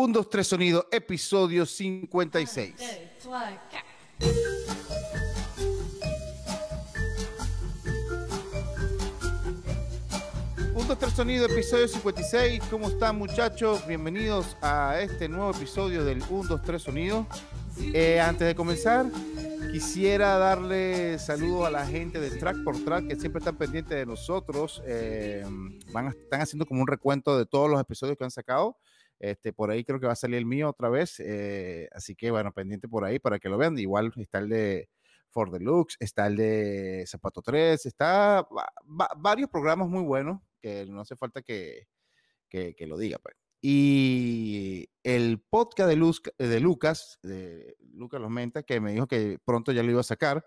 1, 2, 3 Sonido, episodio 56. Un, dos, tres Sonido, episodio 56. ¿Cómo están muchachos? Bienvenidos a este nuevo episodio del 1, 2, 3 Sonido. Eh, antes de comenzar, quisiera darle saludos a la gente de Track por Track que siempre están pendientes de nosotros. Eh, van están haciendo como un recuento de todos los episodios que han sacado. Este, por ahí creo que va a salir el mío otra vez. eh, así que bueno, pendiente por ahí para que lo vean. Igual está el de For Deluxe, está el de Zapato 3, está va- va- varios programas muy buenos que no hace falta que, que, que lo diga. Pues. Y el podcast de, Luz, de Lucas, de Lucas Los Menta, que me dijo que pronto ya lo iba a sacar.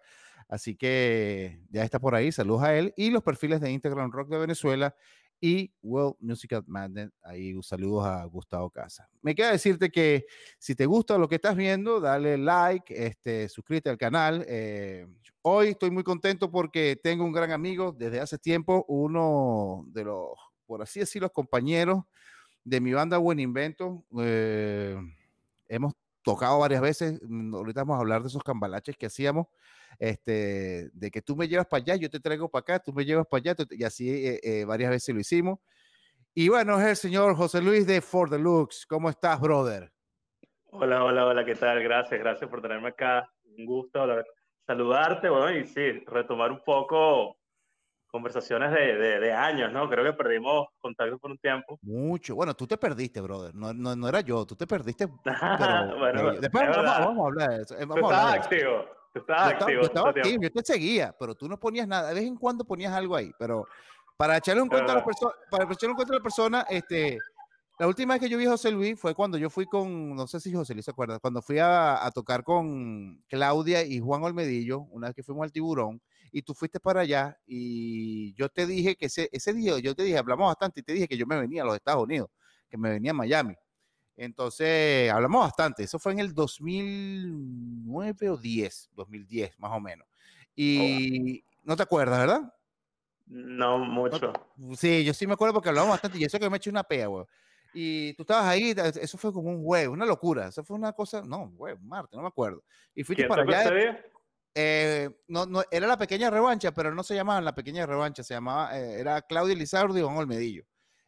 Así que ya está por ahí. Saludos a él. Y los perfiles de Instagram Rock de Venezuela y World Musical Madness. Ahí saludos a Gustavo Casa. Me queda decirte que si te gusta lo que estás viendo, dale like, este, suscríbete al canal. Eh, hoy estoy muy contento porque tengo un gran amigo desde hace tiempo, uno de los, por así decirlo, compañeros de mi banda Buen Invento. Eh, hemos tocado varias veces, mm, ahorita vamos a hablar de esos cambalaches que hacíamos, este, de que tú me llevas para allá, yo te traigo para acá, tú me llevas para allá, y así eh, eh, varias veces lo hicimos. Y bueno, es el señor José Luis de For Deluxe. ¿Cómo estás, brother? Hola, hola, hola, ¿qué tal? Gracias, gracias por tenerme acá. Un gusto saludarte, bueno, y sí, retomar un poco conversaciones de, de, de años, ¿no? Creo que perdimos contacto por un tiempo. Mucho. Bueno, tú te perdiste, brother. No, no, no era yo, tú te perdiste. Pero, Bueno, después es vamos, vamos a hablar de eso. eh, Tú Vamos a estabas activo, tú Yo estabas estaba, activo. yo estaba mucho tiempo. activo, yo te seguía, pero tú no ponías nada. De vez en cuando ponías algo ahí, pero para echarle un cuento a la persona, para echarle un cuento a la persona, este, la última vez que yo vi a José Luis fue cuando yo fui con, no sé si José Luis se acuerda, cuando fui a, a tocar con Claudia y Juan Olmedillo, una vez que fuimos al Tiburón, y tú fuiste para allá, y yo te dije que ese, ese día, yo te dije, hablamos bastante, y te dije que yo me venía a los Estados Unidos, que me venía a Miami. Entonces, hablamos bastante. Eso fue en el 2009 o 10, 2010 más o menos. Y no te acuerdas, ¿verdad? No mucho. Sí, yo sí me acuerdo porque hablamos bastante y eso que me eché una pea, güey. Y tú estabas ahí, eso fue como un jueves, una locura. Eso fue una cosa, no, güey, Marte, no me acuerdo. Y fuiste ¿Quién para allá. Eh, no, no, era la pequeña revancha, pero no se llamaba la pequeña revancha, se llamaba, eh, era Claudia Lizardo y Juan Olmedillo.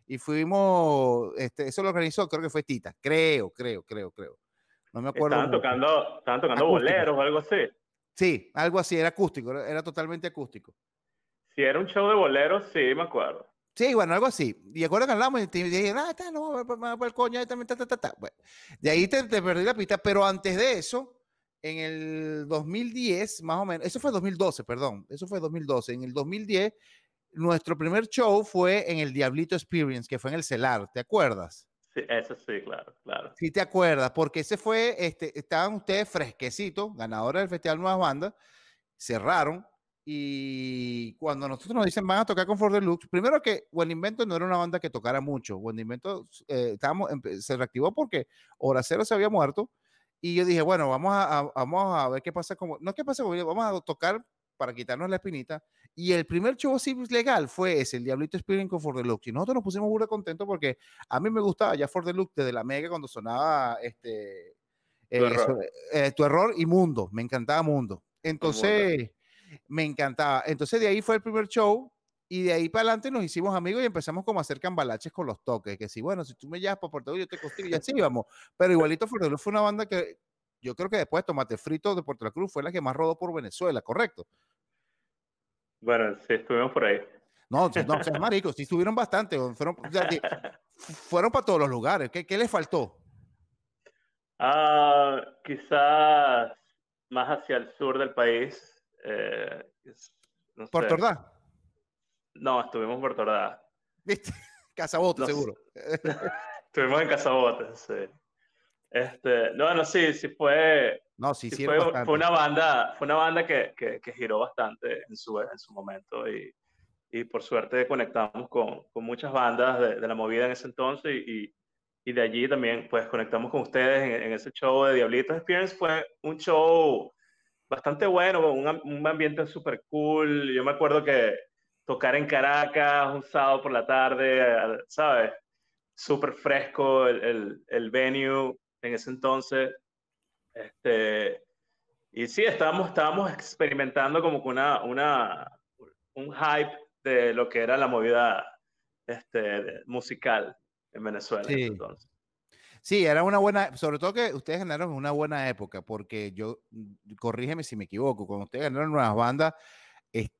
Y fuimos, este, eso lo organizó, creo que fue Tita, creo, creo, creo, creo. No me acuerdo. Estaban tocando, estaban tocando Acústico. boleros o algo así. Sí, algo así, era acústico, era, era totalmente acústico. Si era un show de boleros, sí, me acuerdo. Sí, bueno, algo así. Y acuerdo que hablamos y te dije, ah, está, no, va el coño, también, ta, ta, ta, ta. Bueno, de ahí te, te perdí la pista, pero antes de eso, en el 2010, más o menos, eso fue 2012, perdón, eso fue 2012. En el 2010, nuestro primer show fue en el Diablito Experience, que fue en el Celar, ¿te acuerdas? Sí, eso sí, claro, claro. Sí, te acuerdas, porque ese fue, este, estaban ustedes fresquecitos, ganadores del Festival Nuevas Bandas, cerraron. Y cuando nosotros nos dicen van a tocar con For Deluxe, primero que Buen Invento no era una banda que tocara mucho. Buen Invento eh, estábamos, empe- se reactivó porque Hora Cero se había muerto. Y yo dije, bueno, vamos a, a- vamos a ver qué pasa como, no qué pasa vamos a tocar para quitarnos la espinita. Y el primer show así legal fue ese, el Diablito Experience con For Deluxe. Y nosotros nos pusimos muy contentos porque a mí me gustaba ya For Deluxe desde la mega cuando sonaba este Tu eh, error. so- eh, tu error y Mundo, me encantaba Mundo. Entonces, me encantaba. Entonces de ahí fue el primer show y de ahí para adelante nos hicimos amigos y empezamos como a hacer cambalaches con los toques, que si bueno, si tú me llevas para Puerto Rico, yo te consigo y así íbamos. Pero igualito For Deluxe fue una banda que yo creo que después de Tomate Frito de Puerto La Cruz fue la que más rodó por Venezuela, ¿correcto? Bueno, sí, estuvimos por ahí. No, no, o sea, marico, sí estuvieron bastante, fueron, o sea, que fueron para todos los lugares. ¿Qué, qué les faltó? Ah, quizás más hacia el sur del país. eh, es- no sé. Puerto Ordaz, No, estuvimos Puerto Ordaz. ¿viste? Sé. seguro. Estuvimos en Casabotes, sí. Este, no, no, sí, sí fue, No, sí, sí fue, fue una banda, fue una banda que, que, que giró bastante en su, en su momento y, y por suerte conectamos con, con muchas bandas de, de la movida en ese entonces y, y de allí también pues conectamos con ustedes en, en ese show de Diablitos Experience. Fue un show bastante bueno, un, un ambiente súper cool. Yo me acuerdo que tocar en Caracas un sábado por la tarde, ¿sabes? súper fresco el, el, el, venue en ese entonces. Este, y sí, estábamos, estábamos experimentando como con una, una, un hype de lo que era la movida este, musical en Venezuela. Sí. Entonces. Sí, era una buena, sobre todo que ustedes ganaron una buena época, porque yo, mm, corrígeme si me equivoco, cuando ustedes ganaron nuevas bandas,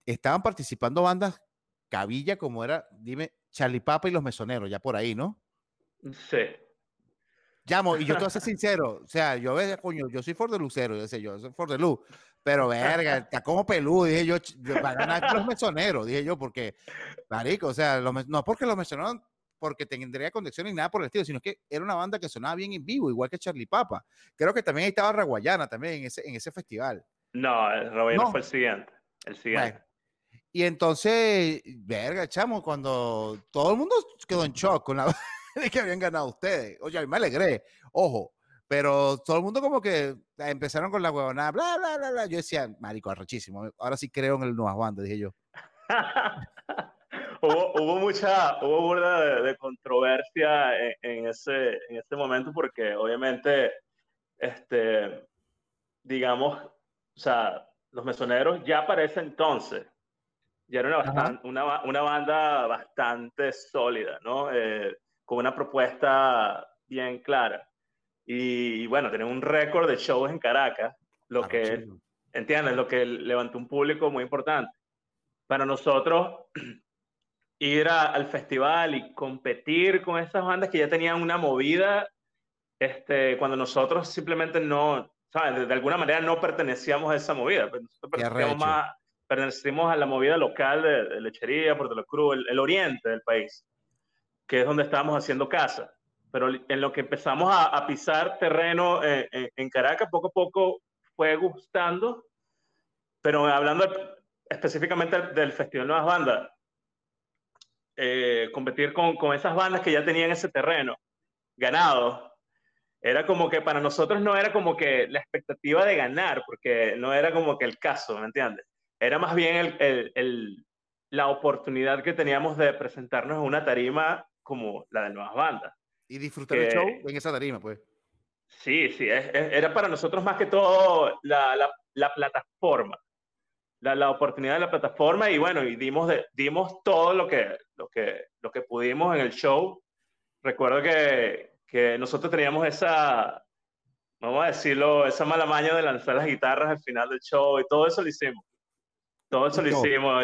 estaban participando bandas cabilla como era, dime, Charlie Papa y los Mesoneros, ya por ahí, ¿no? Sí. Llamo, y yo te voy a ser sincero, o sea, yo veía, coño, yo soy For de Lucero, yo sé, yo soy For de Luz, pero verga, está como peludo, dije yo, yo para ganar los mesoneros, dije yo, porque, marico, o sea, no porque los mesoneros porque tendría conexión ni nada por el estilo, sino que era una banda que sonaba bien en vivo, igual que Charlie Papa. Creo que también ahí estaba Raguayana también en ese, en ese festival. No, Raguayana fue el siguiente. El siguiente. y entonces, verga, chamo, cuando todo el mundo quedó en shock con la de que habían ganado ustedes. Oye, me alegré, ojo, pero todo el mundo como que empezaron con la huevonada, bla, bla, bla, bla. Yo decía, marico, arrechísimo. Ahora sí creo en el nuevas bandas, dije yo. hubo, mucha, hubo burda de, controversia en, ese, en ese momento porque obviamente, este, digamos, o sea, los mesoneros ya para ese entonces ya era una, una, una, banda bastante sólida, ¿no? Eh, con una propuesta bien clara. Y, bueno, tener un récord de shows en Caracas, lo que, ¿entiendes? Lo que levantó un público muy importante. Para nosotros, ir al festival y competir con esas bandas que ya tenían una movida, este, cuando nosotros simplemente no, ¿sabes? De, alguna manera no pertenecíamos a esa movida. Pues pertenecíamos, más, pertenecimos a la movida local de, lechería, Puerto La Cruz, el, oriente del país, que es donde estábamos haciendo casa. Pero en lo que empezamos a, pisar terreno en, Caracas, poco a poco fue gustando. Pero hablando específicamente del Festival Nuevas Bandas, eh, competir con, con, esas bandas que ya tenían ese terreno ganado, era como que para nosotros no era como que la expectativa de ganar, porque no era como que el caso, ¿me entiendes? Era más bien el, el, el, la oportunidad que teníamos de presentarnos en una tarima como la de nuevas bandas. Y disfrutar el show en esa tarima, pues. Sí, sí, era para nosotros más que todo la, la, la plataforma la, la, oportunidad de la plataforma y bueno, y dimos, de, dimos todo lo que, lo, que, lo que pudimos en el show. Recuerdo que, que nosotros teníamos esa, vamos a decirlo, esa mala maña de lanzar las guitarras al final del show y todo eso lo hicimos. Todo eso lo hicimos,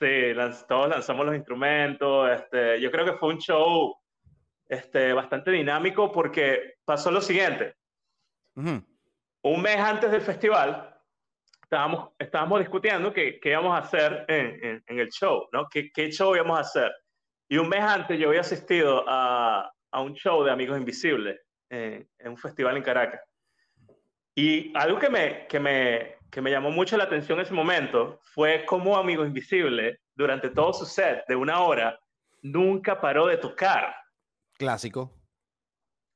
sí, todos lanzamos los instrumentos. Este, yo creo que fue un show este, bastante dinámico porque pasó lo siguiente. Un mes antes del festival, estábamos, estábamos discutiendo qué, qué íbamos a hacer en, en, el show, ¿no? ¿Qué, ¿Qué, show íbamos a hacer? Y un mes antes yo había asistido a, a un show de Amigos Invisibles en, en un festival en Caracas. Y algo que me, que, me, que me llamó mucho la atención en ese momento fue cómo Amigos Invisibles, durante todo su set de una hora, nunca paró de tocar. Clásico.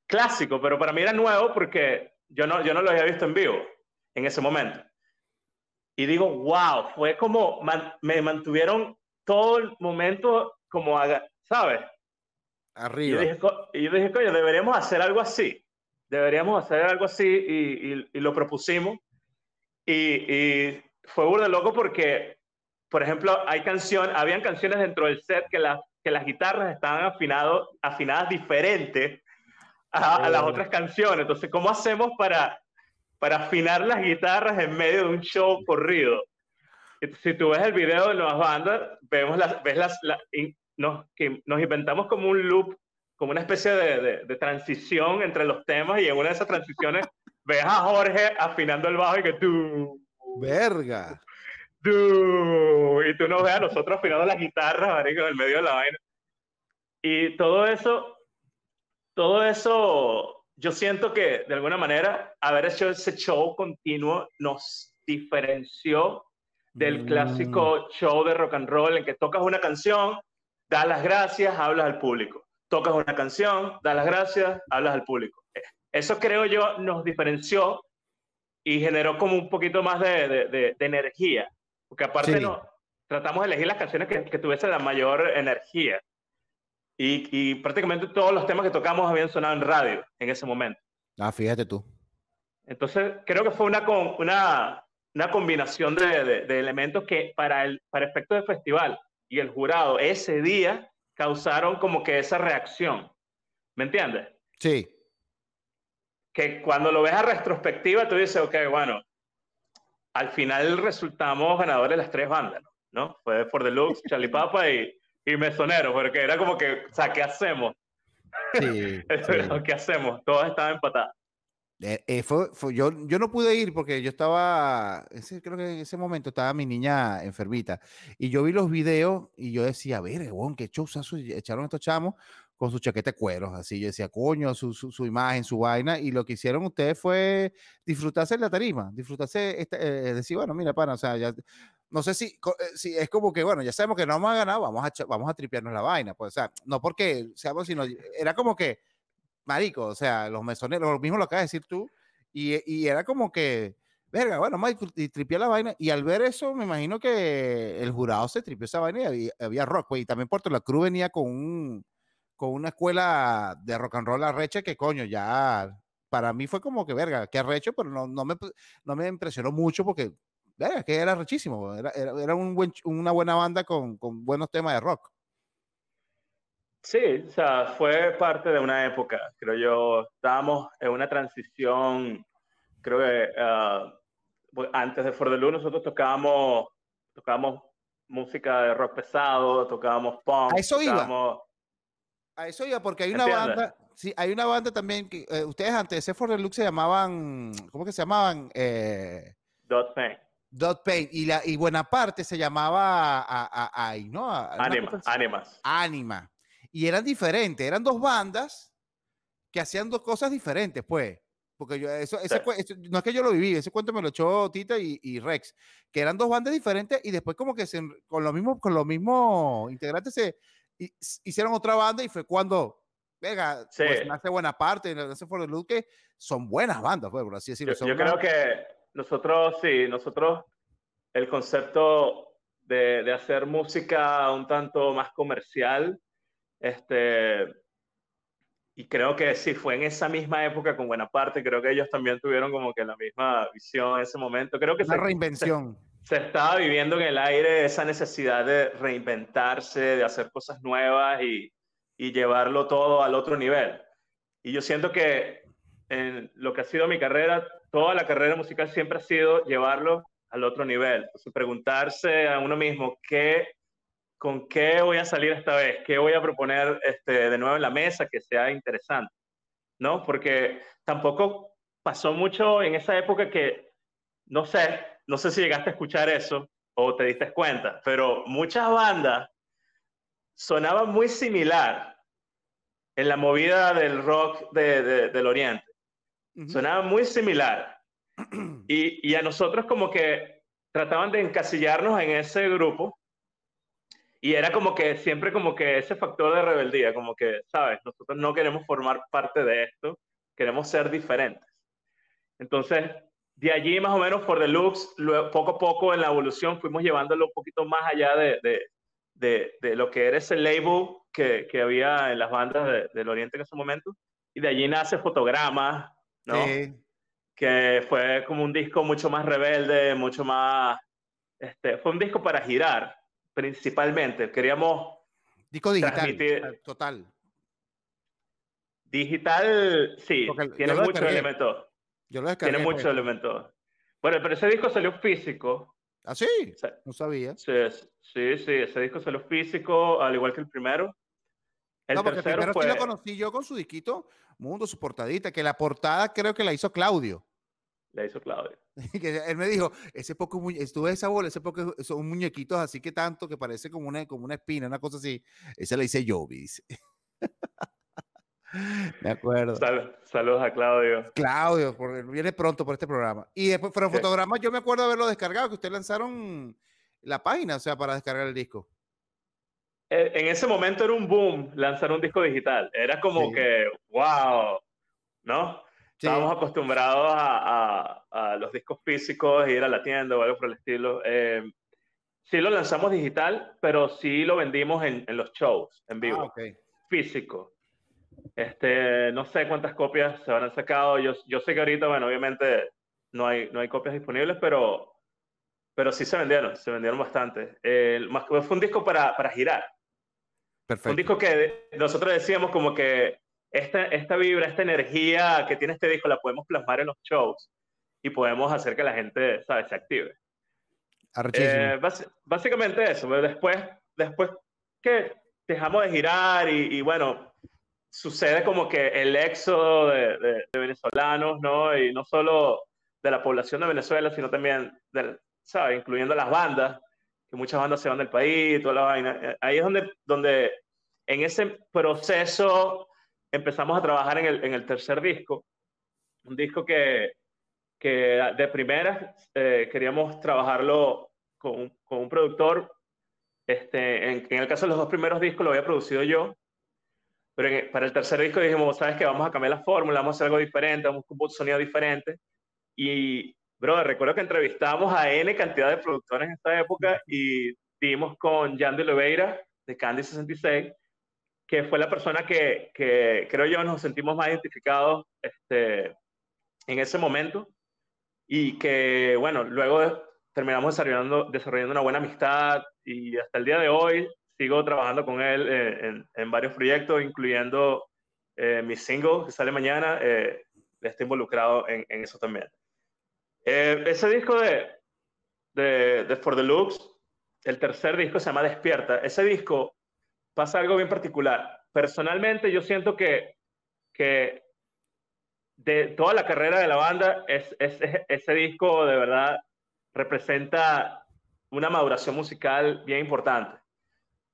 Clásico, pero para mí era nuevo porque yo no, yo no lo había visto en vivo en ese momento y digo, wow, fue como me mantuvieron todo el momento como, ¿sabes? Arriba. Y yo dije, coño, deberíamos hacer algo así. Deberíamos hacer algo así y, y, lo propusimos. Y, y fue burda loco porque, por ejemplo, hay canciones, habían canciones dentro del set que, las que las guitarras estaban afinado, afinadas diferentes a, a las oh. otras canciones. Entonces, ¿cómo hacemos para para afinar las guitarras en medio de un show corrido. Si tú ves el video de Nuevas Bandas, vemos las, ves las, nos, que nos inventamos como un loop, como una especie de, de, transición entre los temas y en una de esas transiciones ves a Jorge afinando el bajo y que tú... Verga. Tú, y tú nos ves a nosotros afinando las guitarras, en el medio de la vaina. Y todo eso, todo eso yo siento que de alguna manera haber hecho ese show continuo nos diferenció del mm. clásico show de rock and roll en que tocas una canción, das las gracias, hablas al público. Tocas una canción, das las gracias, hablas al público. Eso creo yo nos diferenció y generó como un poquito más de, de, energía, porque aparte no, tratamos de elegir las canciones que, que tuviesen la mayor energía. y, prácticamente todos los temas que tocamos habían sonado en radio en ese momento. Ah, fíjate tú. Entonces, creo que fue una, una, una combinación de, de, elementos que para el para efecto de festival y el jurado ese día causaron como que esa reacción. ¿Me entiendes? Sí. Que cuando lo ves a retrospectiva, tú dices, ok, bueno, al final resultamos ganadores de las tres bandas, ¿no? Fue For Deluxe, Charlie Papa y, y Mesonero, porque era como que, o sea, ¿qué hacemos? Sí, ¿Qué hacemos? Todas estaban empatadas. Eh, eh, fue, yo, yo no pude ir porque yo estaba, ese, creo que en ese momento estaba mi niña enfermita y yo vi los videos y yo decía, a ver, qué show echaron estos chamos con su chaqueta de cueros, así yo decía, coño, su, su, imagen, su vaina, y lo que hicieron ustedes fue disfrutarse la tarima, disfrutarse, este, eh, decir, bueno, mira, pana, o sea, ya, no sé si, si es como que, bueno, ya sabemos que no hemos ganado, vamos a, vamos a tripearnos la vaina, pues, o sea, no porque seamos, sino, era como que, marico, o sea, los mesoneros, lo mismo lo acabas de decir tú, y, era como que, verga, bueno, Michael, y tripió la vaina, y al ver eso, me imagino que el jurado se tripió esa vaina y había, rock, pues, y también Puerto La Cruz venía con un, con una escuela de rock and roll arrecha que coño, ya, para mí fue como que, verga, que arrecho, pero no, no, me, no me impresionó mucho porque, verga, que era rechísimo, era, era, era una buena banda con, con buenos temas de rock. Sí, o sea, fue parte de una época, creo yo. Estábamos en una transición, creo que uh, antes de For the Loon nosotros tocábamos, tocábamos música de rock pesado, tocábamos punk. A eso iba. A eso iba, porque hay una banda, sí, hay una banda también que eh, ustedes antes de ese For the Look se llamaban, ¿cómo que se llamaban? Eh, Dot Pain. Dot Pain. Y, la, y buena parte se llamaba a, ¿no? Anima, Animas. Anima y eran diferentes, eran dos bandas que hacían dos cosas diferentes, pues. Porque yo, eso, ese, no es que yo lo viví, ese cuento me lo echó Tita y, Rex, que eran dos bandas diferentes y después como que se, con los mismos con los mismos integrantes se hicieron otra banda y fue cuando, venga, sí. pues hace buena parte, hace For the Look, que son buenas bandas, pues, por así decirlo. Yo, creo que nosotros, sí, nosotros, el concepto de, de hacer música un tanto más comercial, este, y creo que sí, fue en esa misma época con buena parte, creo que ellos también tuvieron como que la misma visión en ese momento. Creo que Una reinvención. Se, estaba viviendo en el aire esa necesidad de reinventarse, de hacer cosas nuevas y, y llevarlo todo al otro nivel. Y yo siento que en lo que ha sido mi carrera, toda la carrera musical siempre ha sido llevarlo al otro nivel. Entonces, preguntarse a uno mismo qué con qué voy a salir esta vez, qué voy a proponer este, de nuevo en la mesa que sea interesante, ¿no? Porque tampoco pasó mucho en esa época que, no sé, no sé si llegaste a escuchar eso o te diste cuenta, pero muchas bandas sonaban muy similar en la movida del rock del Oriente. Sonaban muy similar. Y, y a nosotros como que trataban de encasillarnos en ese grupo y era como que siempre como que ese factor de rebeldía, como que, ¿sabes? Nosotros no queremos formar parte de esto, queremos ser diferentes. Entonces, de allí más o menos por Deluxe, luego, poco a poco en la evolución fuimos llevándolo un poquito más allá de, de, de, lo que era ese label que, que había en las bandas del Oriente en ese momento. Y de allí nace Fotogramas, ¿no? Que fue como un disco mucho más rebelde, mucho más... Este, fue un disco para girar, principalmente. Queríamos. Disco digital. Total. Digital, sí, tiene muchos elementos. Yo lo Tiene muchos pues. elementos. Bueno, pero ese disco salió físico. ¿Ah, sí? no sabía. Sí, sí, sí, ese disco salió físico, al igual que el primero. El no, porque el primero fue... sí lo conocí yo con su disquito Mundo, su portadita, que la portada creo que la hizo Claudio. La hizo Claudio. él me dijo, ese poco, estuve esa bola, ese poco, son muñequitos así que tanto que parece como una, como una espina, una cosa así. Esa la hice yo, dice. Me acuerdo. saludos a Claudio. Claudio, porque viene pronto por este programa. Y después, pero fotogramas, yo me acuerdo haberlo descargado, que ustedes lanzaron la página, o sea, para descargar el disco. Eh, en ese momento era un boom lanzar un disco digital. Era como que, wow, ¿no? Estábamos acostumbrados a, a, los discos físicos, ir a la tienda o algo por el estilo. Eh, sí lo lanzamos digital, pero sí lo vendimos en, en los shows, en vivo. Ah, físico. Este, no sé cuántas copias se habrán sacado. Yo, yo sé que ahorita, bueno, obviamente no hay, no hay copias disponibles, pero, pero sí se vendieron, se vendieron bastante. más que fue un disco para, para girar. Perfecto. Un disco que nosotros decíamos como que esta, esta vibra, esta energía que tiene este disco la podemos plasmar en los shows y podemos hacer que la gente, ¿sabes?, se active. Eh, básicamente eso. Después, después que dejamos de girar y, bueno, sucede como que el éxodo de, de, venezolanos, ¿no? Y no solo de la población de Venezuela, sino también, del, ¿sabes? Incluyendo las bandas, que muchas bandas se van del país, toda la vaina. Eh, ahí es donde, donde en ese proceso empezamos a trabajar en el, en el tercer disco, un disco que, que de primera eh, queríamos trabajarlo con, con, un productor. Este, en, en, el caso de los dos primeros discos lo había producido yo, pero para el tercer disco dijimos, sabes que vamos a cambiar la fórmula, vamos a hacer algo diferente, vamos a un sonido diferente. Y, bro, recuerdo que entrevistamos a N cantidad de productores en esta época y dimos con Jan de Oliveira de Candy 66, que fue la persona que, creo yo nos sentimos más identificados este, en ese momento y que, bueno, luego terminamos desarrollando, desarrollando una buena amistad y hasta el día de hoy sigo trabajando con él eh, en, varios proyectos, incluyendo eh, mi single que sale mañana, eh, está involucrado en, en eso también. Eh, ese disco de, de, de, For the Looks, el tercer disco se llama Despierta. Ese disco pasa algo bien particular. Personalmente yo siento que, que de toda la carrera de la banda, es, es, ese disco de verdad representa una maduración musical bien importante.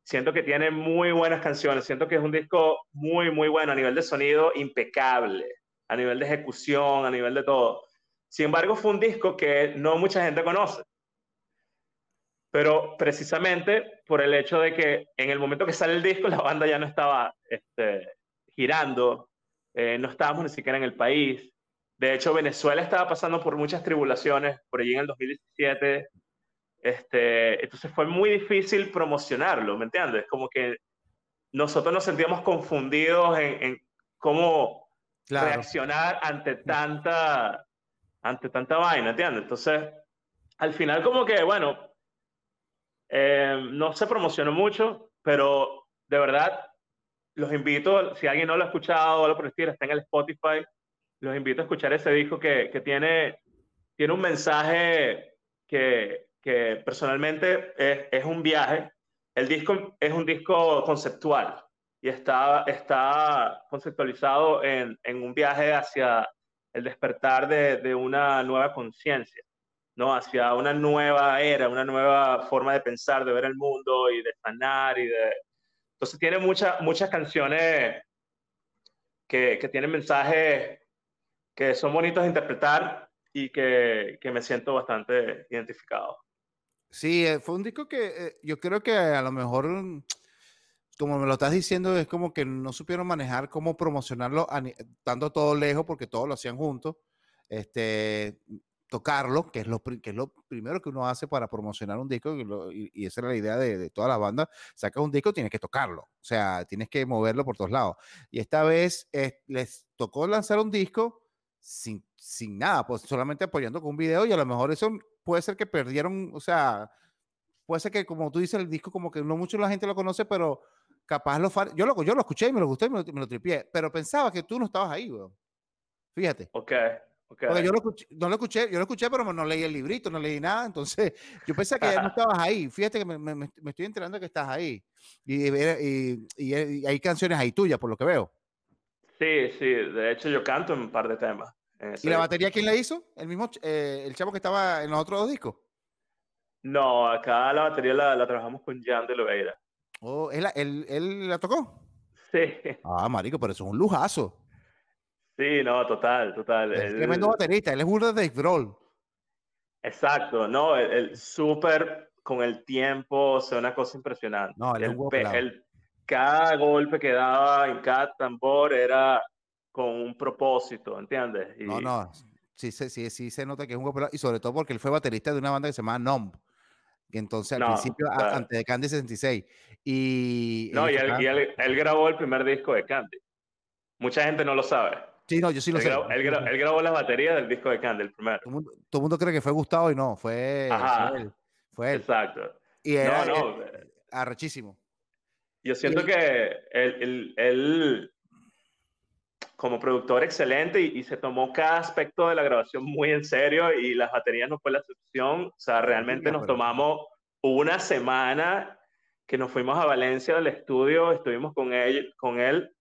Siento que tiene muy buenas canciones, siento que es un disco muy, muy bueno a nivel de sonido, impecable, a nivel de ejecución, a nivel de todo. Sin embargo, fue un disco que no mucha gente conoce. Pero precisamente por el hecho de que en el momento que sale el disco, la banda ya no estaba este, girando, eh, no estábamos ni siquiera en el país. De hecho, Venezuela estaba pasando por muchas tribulaciones por allí en el 2017. Este, entonces fue muy difícil promocionarlo, ¿me entiendes? Como que nosotros nos sentíamos confundidos en, cómo reaccionar ante tanta, ante tanta vaina, ¿entiendes? Entonces, al final como que, bueno, eh, no se promocionó mucho, pero de verdad los invito, si alguien no lo ha escuchado lo por está en el Spotify, los invito a escuchar ese disco que, que tiene, tiene un mensaje que, que personalmente es, es, un viaje. El disco es un disco conceptual y está, está conceptualizado en, en un viaje hacia el despertar de, de una nueva conciencia, ¿no? hacia una nueva era, una nueva forma de pensar, de ver el mundo y de sanar y de, entonces tiene muchas muchas canciones que, que, tienen mensajes que son bonitos de interpretar y que, que me siento bastante identificado. Sí, eh, fue un disco que eh, yo creo que a lo mejor, como me lo estás diciendo, es como que no supieron manejar cómo promocionarlo, estando todo lejos, porque todos lo hacían juntos. Este, tocarlo, que es, lo, que es lo primero que uno hace para promocionar un disco, y, esa era la idea de, de toda la banda, sacas un disco, tienes que tocarlo, o sea, tienes que moverlo por todos lados. Y esta vez les tocó lanzar un disco sin, sin nada, pues solamente apoyando con un video, y a lo mejor eso puede ser que perdieron, o sea, puede ser que como tú dices, el disco como que no mucho la gente lo conoce, pero capaz lo... Yo lo, yo lo escuché y me lo gusté y me lo, me lo tripié, pero pensaba que tú no estabas ahí, weón. Fíjate. Ok. Porque yo lo escuché, no lo escuché, yo lo escuché, pero no leí el librito, no leí nada, entonces yo pensé que ya no estabas ahí. Fíjate que me, me, me, estoy enterando que estás ahí. Y, y, y, hay canciones ahí tuyas, por lo que veo. Sí, sí, de hecho yo canto en un par de temas. ¿Y la batería quién la hizo? ¿El mismo, eh, el chavo que estaba en los otros dos discos? No, acá la batería la, la trabajamos con Jan de Loveira. Oh, ¿él, él, ¿él la tocó? Sí. Ah, marico, pero eso es un lujazo. Sí, no, total, total. Es tremendo baterista, él es uno de Dave Exacto, no, el, súper con el tiempo, o sea, una cosa impresionante. No, el, el, cada golpe que daba en cada tambor era con un propósito, ¿entiendes? No, no, sí, sí, sí, sí se nota que es un golpe y sobre todo porque él fue baterista de una banda que se llama que entonces al principio, antes de Candy 66. Y, no, y, él, él, grabó el primer disco de Candy. Mucha gente no lo sabe. Sí, no, yo sí lo él sé. Grabó, él, grabó, las baterías del disco de Candy, el primero. Todo el mundo, cree que fue Gustavo y no, fue, él. Fue él. Exacto. Y era no, no. arrechísimo. Yo siento que él, él, como productor excelente y, se tomó cada aspecto de la grabación muy en serio y las baterías no fue la excepción. O sea, realmente nos tomamos una semana que nos fuimos a Valencia del estudio, estuvimos con él, con él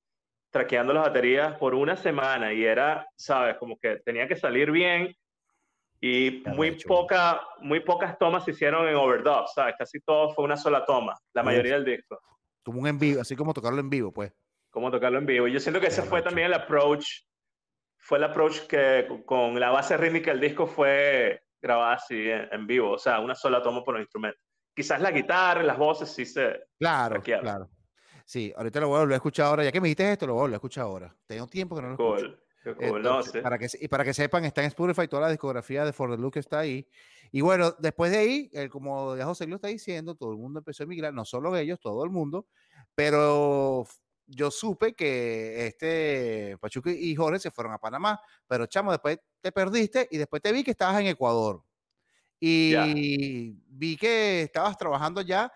traqueando las baterías por una semana y era, sabes, como que tenía que salir bien y muy, poca, muy pocas tomas se hicieron en overdub, ¿sabes? Casi todo fue una sola toma, la mayoría del disco. Como un en vivo, así como tocarlo en vivo, pues. Como tocarlo en vivo. Y yo siento que ese fue también el approach, fue el approach que con la base rítmica del disco fue grabada así en, vivo, o sea, una sola toma por el instrumento. Quizás la guitarra, las voces sí se... Claro, claro. Sí, ahorita lo voy a volver a escuchar ahora. Ya que me dijiste esto, lo voy a volver a escuchar ahora. Tengo tiempo que no lo cool. No, sí. para que, y para que sepan, está en Spotify, toda la discografía de For the Look está ahí. Y bueno, después de ahí, como ya José lo está diciendo, todo el mundo empezó a emigrar, no solo ellos, todo el mundo, pero yo supe que este Pachuca y Jorge se fueron a Panamá, pero chamo, después te perdiste y después te vi que estabas en Ecuador. Y vi que estabas trabajando ya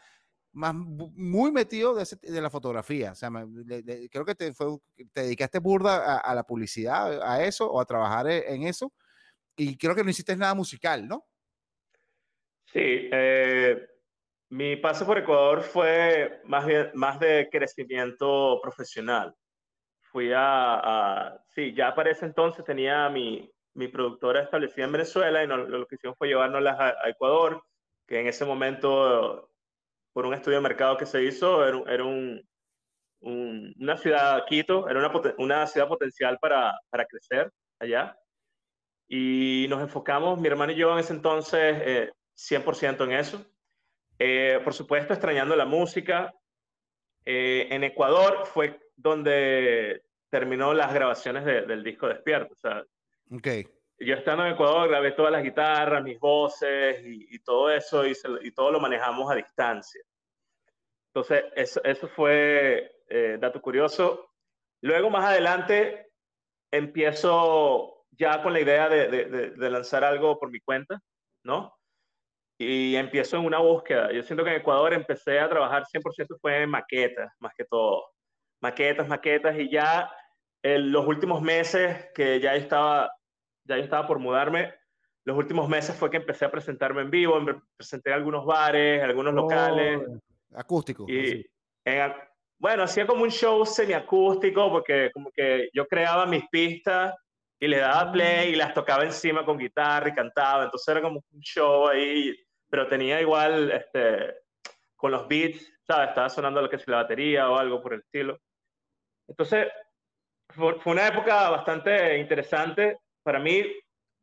más muy metido de, la fotografía. O sea, creo que te, fue, te dedicaste burda a, la publicidad, a eso, o a trabajar e, en eso. Y creo que no hiciste nada musical, ¿no? Sí, eh, mi paso por Ecuador fue más, bien, más de crecimiento profesional. Fui a, sí, ya para ese entonces tenía mi, mi productora establecida en Venezuela y lo que hicimos fue llevárnoslas a, Ecuador, que en ese momento, por un estudio de mercado que se hizo, era, era un, una ciudad, Quito, era una, una ciudad potencial para, para, crecer allá. Y nos enfocamos, mi hermano y yo en ese entonces, eh, 100% en eso. Eh, por supuesto, extrañando la música. Eh, en Ecuador fue donde terminó las grabaciones del disco Despierto. O sea, okay. Yo estando en Ecuador grabé todas las guitarras, mis voces y, todo eso y, y, todo lo manejamos a distancia. Entonces, eso, eso fue eh, dato curioso. Luego, más adelante, empiezo ya con la idea de, de, de lanzar algo por mi cuenta, ¿no? y empiezo en una búsqueda. Yo siento que en Ecuador empecé a trabajar 100% fue en maquetas, más que todo. Maquetas, maquetas, y ya en los últimos meses que ya estaba, ya estaba por mudarme, los últimos meses fue que empecé a presentarme en vivo, me presenté en algunos bares, algunos locales. Oh, acústico. Y bueno, hacía como un show semiacústico, porque como que yo creaba mis pistas y le daba play y las tocaba encima con guitarra y cantaba. Entonces era como un show ahí, pero tenía igual, este, con los beats, ¿sabes? Estaba sonando lo que es la batería o algo por el estilo. Entonces, fue, una época bastante interesante. Para mí,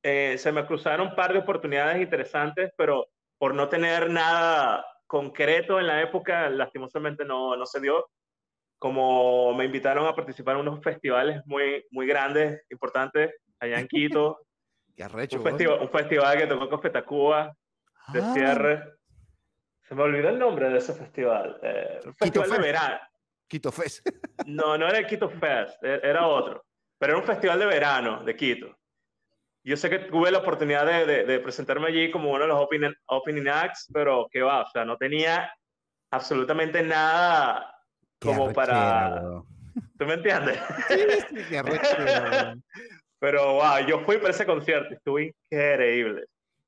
eh, se me cruzaron un par de oportunidades interesantes, pero por no tener nada concreto en la época, lastimosamente no, no se dio como me invitaron a participar en unos festivales muy, muy grandes, importantes, allá en Quito. Qué arrecho, un, festival, un festival que tocó con Fetacuba, de ah. cierre. Se me olvidó el nombre de ese festival. Eh, un festival de verano. Quito Fest. no, no era el Quito Fest, e-, era otro. Pero era un festival de verano de Quito. Yo sé que tuve la oportunidad de, de, presentarme allí como uno de los opening, opening acts, pero qué va, o sea, no tenía absolutamente nada como para... ¿Tú me entiendes? Sí, sí, Pero wow, yo fui para ese concierto, estuvo increíble,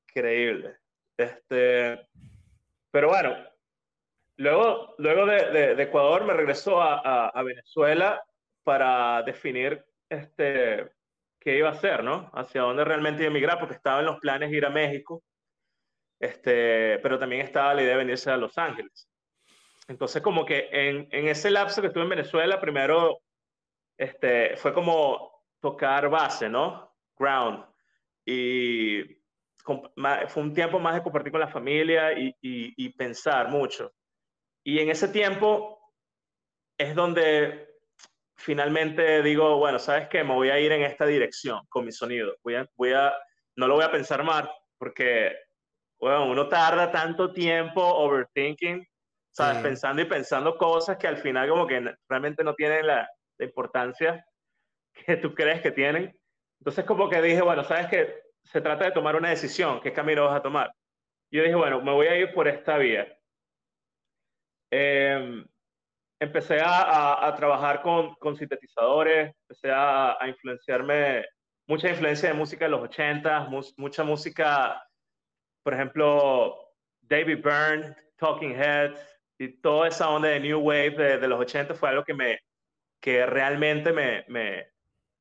increíble. Este, pero bueno, luego, luego de, de, Ecuador me regresó a, a, Venezuela para definir este, qué iba a hacer, ¿no? Hacia dónde realmente iba a emigrar, porque estaba en los planes ir a México, este, pero también estaba la idea de venirse a Los Ángeles. Entonces, como que en, en, ese lapso que estuve en Venezuela, primero este, fue como tocar base, ¿no? Ground. Y fue un tiempo más de compartir con la familia y, y, pensar mucho. Y en ese tiempo es donde finalmente digo, bueno, ¿sabes qué? Me voy a ir en esta dirección con mi sonido. Voy a, voy a, no lo voy a pensar más porque bueno, uno tarda tanto tiempo overthinking, ¿sabes? Pensando y pensando cosas que al final como que realmente no tienen la, la importancia que tú crees que tienen. Entonces como que dije, bueno, sabes que se trata de tomar una decisión, ¿qué camino vas a tomar? Yo dije, bueno, me voy a ir por esta vía. Eh, empecé a, a, trabajar con, con, sintetizadores, empecé a, a, influenciarme, mucha influencia de música de los 80, mucha música, por ejemplo, David Byrne, Talking Heads, y toda esa onda de New Wave de, de los 80 fue algo que, me, que realmente me, me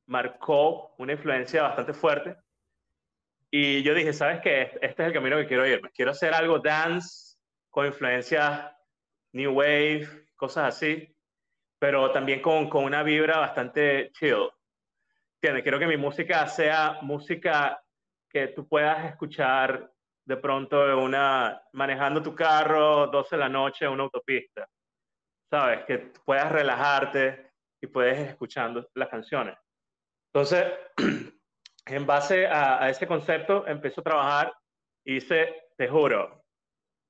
marcó una influencia bastante fuerte. Y yo dije, ¿sabes qué? Este es el camino que quiero ir. Quiero hacer algo dance con influencias New Wave, cosas así, pero también con, con una vibra bastante chill. ¿Entiendes? Quiero que mi música sea música que tú puedas escuchar de pronto una, manejando tu carro 12 de la noche una autopista. ¿Sabes? Que puedas relajarte y puedes escuchando las canciones. Entonces, en base a, ese concepto, empecé a trabajar, hice, te juro,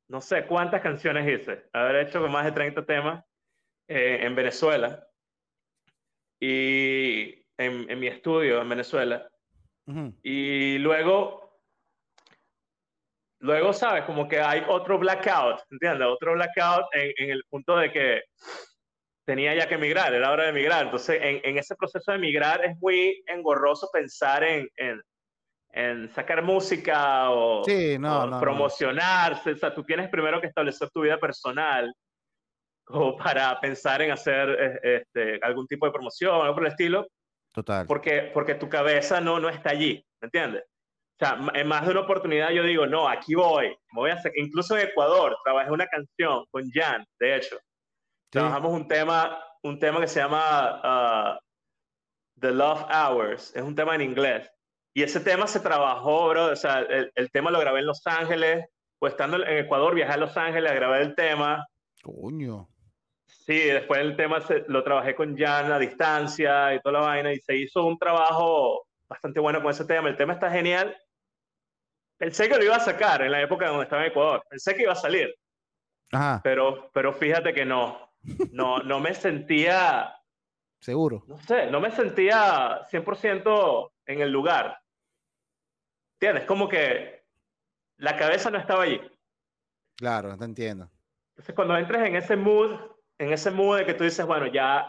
no sé cuántas canciones hice, haber hecho más de 30 temas eh, en Venezuela y en, en, mi estudio en Venezuela. Uh -huh. Y luego, luego, ¿sabes? Como que hay otro blackout, ¿entiendes? Otro blackout en, en, el punto de que tenía ya que emigrar, era hora de emigrar. Entonces, en, en ese proceso de emigrar es muy engorroso pensar en, en en sacar música o, sí, no, o no, promocionarse. No. O sea, tú tienes primero que establecer tu vida personal como para pensar en hacer este, algún tipo de promoción o algo por el estilo. Total. Porque, porque tu cabeza no, no está allí, ¿me entiendes? O sea, en más de una oportunidad yo digo, no, aquí voy, me voy a hacer. Incluso en Ecuador trabajé una canción con Jan, de hecho. Sí. Trabajamos un tema, un tema que se llama uh, The Love Hours, es un tema en inglés y ese tema se trabajó, bro. O sea, el, el, tema lo grabé en Los Ángeles. Pues estando en Ecuador, viajé a Los Ángeles a grabar el tema. Coño. Sí, después el tema se, lo trabajé con Jan a distancia y toda la vaina. Y se hizo un trabajo bastante bueno con ese tema. El tema está genial. Pensé que lo iba a sacar en la época donde estaba en Ecuador. Pensé que iba a salir. Ajá. Pero, pero fíjate que no. No, no me sentía. Seguro. No sé, no me sentía 100% en el lugar. ¿Entiendes? Como que la cabeza no estaba allí. Claro, te entiendo. Entonces, cuando entres en ese mood, en ese mood de que tú dices, bueno, ya,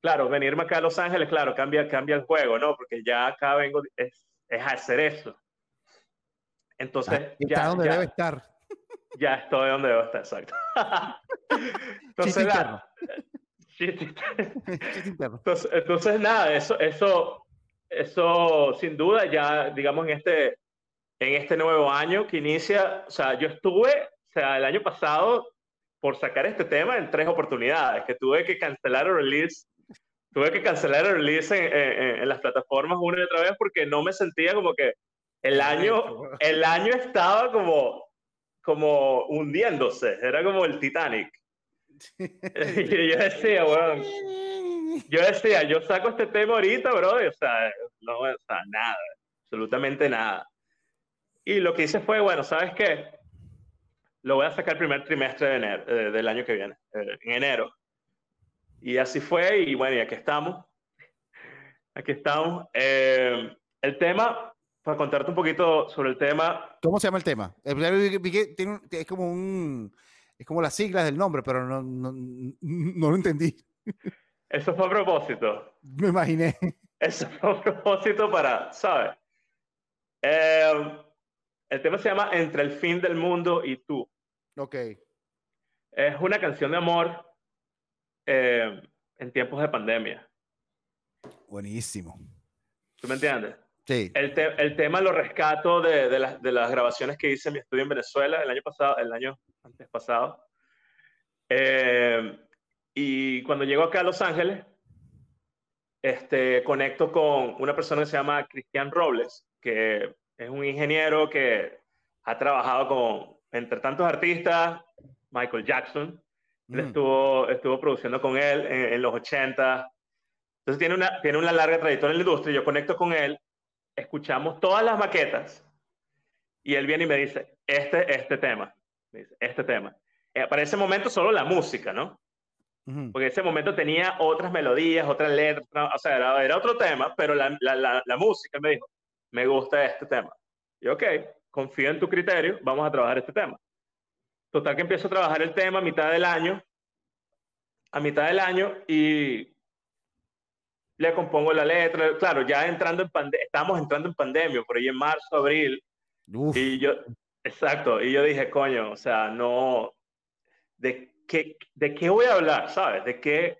claro, venirme acá a Los Ángeles, claro, cambia, cambia el juego, ¿no? Porque ya acá vengo, es, es hacer eso. Entonces, ah, ya. Está donde ya, debe estar. Ya estoy donde debo estar, exacto. entonces, la, entonces, entonces, nada, eso, eso, eso sin duda ya, digamos, en este, en este nuevo año que inicia, o sea, yo estuve, o sea, el año pasado por sacar este tema en tres oportunidades, que tuve que cancelar el release, tuve que cancelar el release en, en, en las plataformas una y otra vez porque no me sentía como que el año, el año estaba como, como hundiéndose, era como el Titanic. y yo decía, bueno, yo decía, yo saco este tema ahorita, bro, o sea, no, o sea, nada, absolutamente nada. Y lo que hice fue, bueno, ¿sabes qué? Lo voy a sacar el primer trimestre de enero, eh, del año que viene, eh, en enero. Y así fue, y bueno, y aquí estamos. Aquí estamos. Eh, el tema, para contarte un poquito sobre el tema. ¿Cómo se llama el tema? Es como un. Es como las siglas del nombre, pero no, no, no lo entendí. Eso fue a propósito. Me imaginé. Eso fue a propósito para, ¿sabes? Eh, el tema se llama Entre el fin del mundo y tú. Ok. Es una canción de amor eh, en tiempos de pandemia. Buenísimo. ¿Tú me entiendes? Sí. El, te el tema lo rescato de, de, la, de, las grabaciones que hice en mi estudio en Venezuela el año pasado, el año antes pasado. Eh, y cuando llego acá a Los Ángeles, este, conecto con una persona que se llama Cristian Robles, que es un ingeniero que ha trabajado con, entre tantos artistas, Michael Jackson. Mm. Estuvo, estuvo produciendo con él en, en, los 80. Entonces tiene una, tiene una larga trayectoria en la industria. Yo conecto con él, escuchamos todas las maquetas y él viene y me dice, este, este tema, este tema. Eh, para ese momento solo la música, ¿no? Porque ese momento tenía otras melodías, otras letras, o sea, era, otro tema, pero la, la, la, música me dijo, me gusta este tema. Y ok, confío en tu criterio, vamos a trabajar este tema. Total que empiezo a trabajar el tema a mitad del año, a mitad del año y le compongo la letra. Claro, ya entrando en pandemia, estamos entrando en pandemia, por ahí en marzo, abril. Y yo, exacto, y yo dije, coño, o sea, no, ¿de qué, de qué voy a hablar? ¿Sabes? ¿De qué?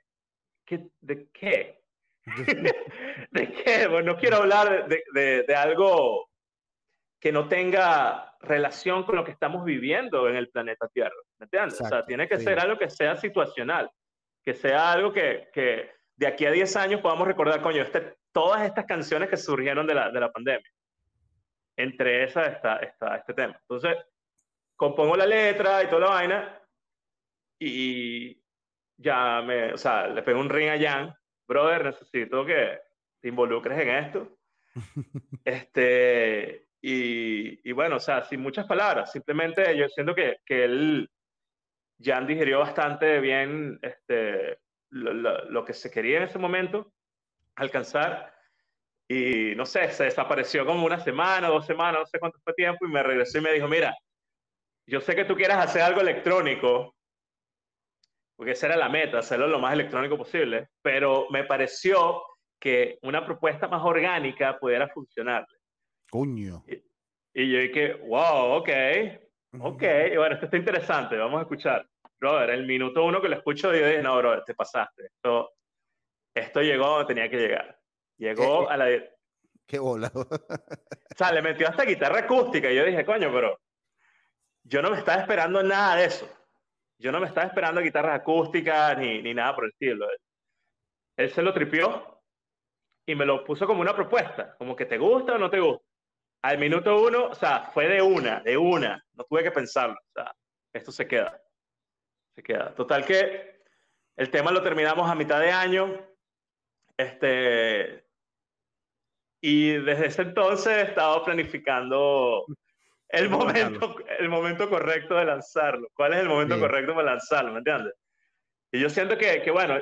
qué ¿De qué? ¿De qué? Bueno, no quiero hablar de, de, de, algo que no tenga relación con lo que estamos viviendo en el planeta Tierra. ¿Me entiendes? o sea, tiene que ser algo que sea situacional, que sea algo que, que de aquí a 10 años podamos recordar, coño, este, todas estas canciones que surgieron de la, de la pandemia. Entre esas está, está este tema. Entonces, compongo la letra y toda la vaina y ya me, o sea, le pego un ring a Jan, brother, necesito que te involucres en esto. este, y, y, bueno, o sea, sin muchas palabras, simplemente yo siento que, que él, Jan digirió bastante bien este, lo, lo, que se quería en ese momento alcanzar. Y no sé, se desapareció como una semana, dos semanas, no sé cuánto fue tiempo, y me regresó y me dijo, mira, yo sé que tú quieras hacer algo electrónico, porque esa era la meta, hacerlo lo más electrónico posible, pero me pareció que una propuesta más orgánica pudiera funcionar. Coño. Y, y yo dije, wow, ok, ok, y bueno, esto está interesante, vamos a escuchar. Brother, el minuto uno que lo escucho, yo dije, no, bro, te pasaste. Esto, esto llegó donde tenía que llegar. Llegó a la... Qué bola. o sea, le metió hasta guitarra acústica y yo dije, coño, pero yo no me estaba esperando nada de eso. Yo no me estaba esperando guitarras acústicas ni, ni nada por el estilo. Él se lo tripió y me lo puso como una propuesta, como que te gusta o no te gusta. Al minuto uno, o sea, fue de una, de una, no tuve que pensarlo. O sea, esto se queda. Se queda. Total que el tema lo terminamos a mitad de año. Este, y desde ese entonces he estado planificando el momento, el momento correcto de lanzarlo. ¿Cuál es el momento correcto para lanzarlo? ¿Me entiendes? Y yo siento que, que bueno,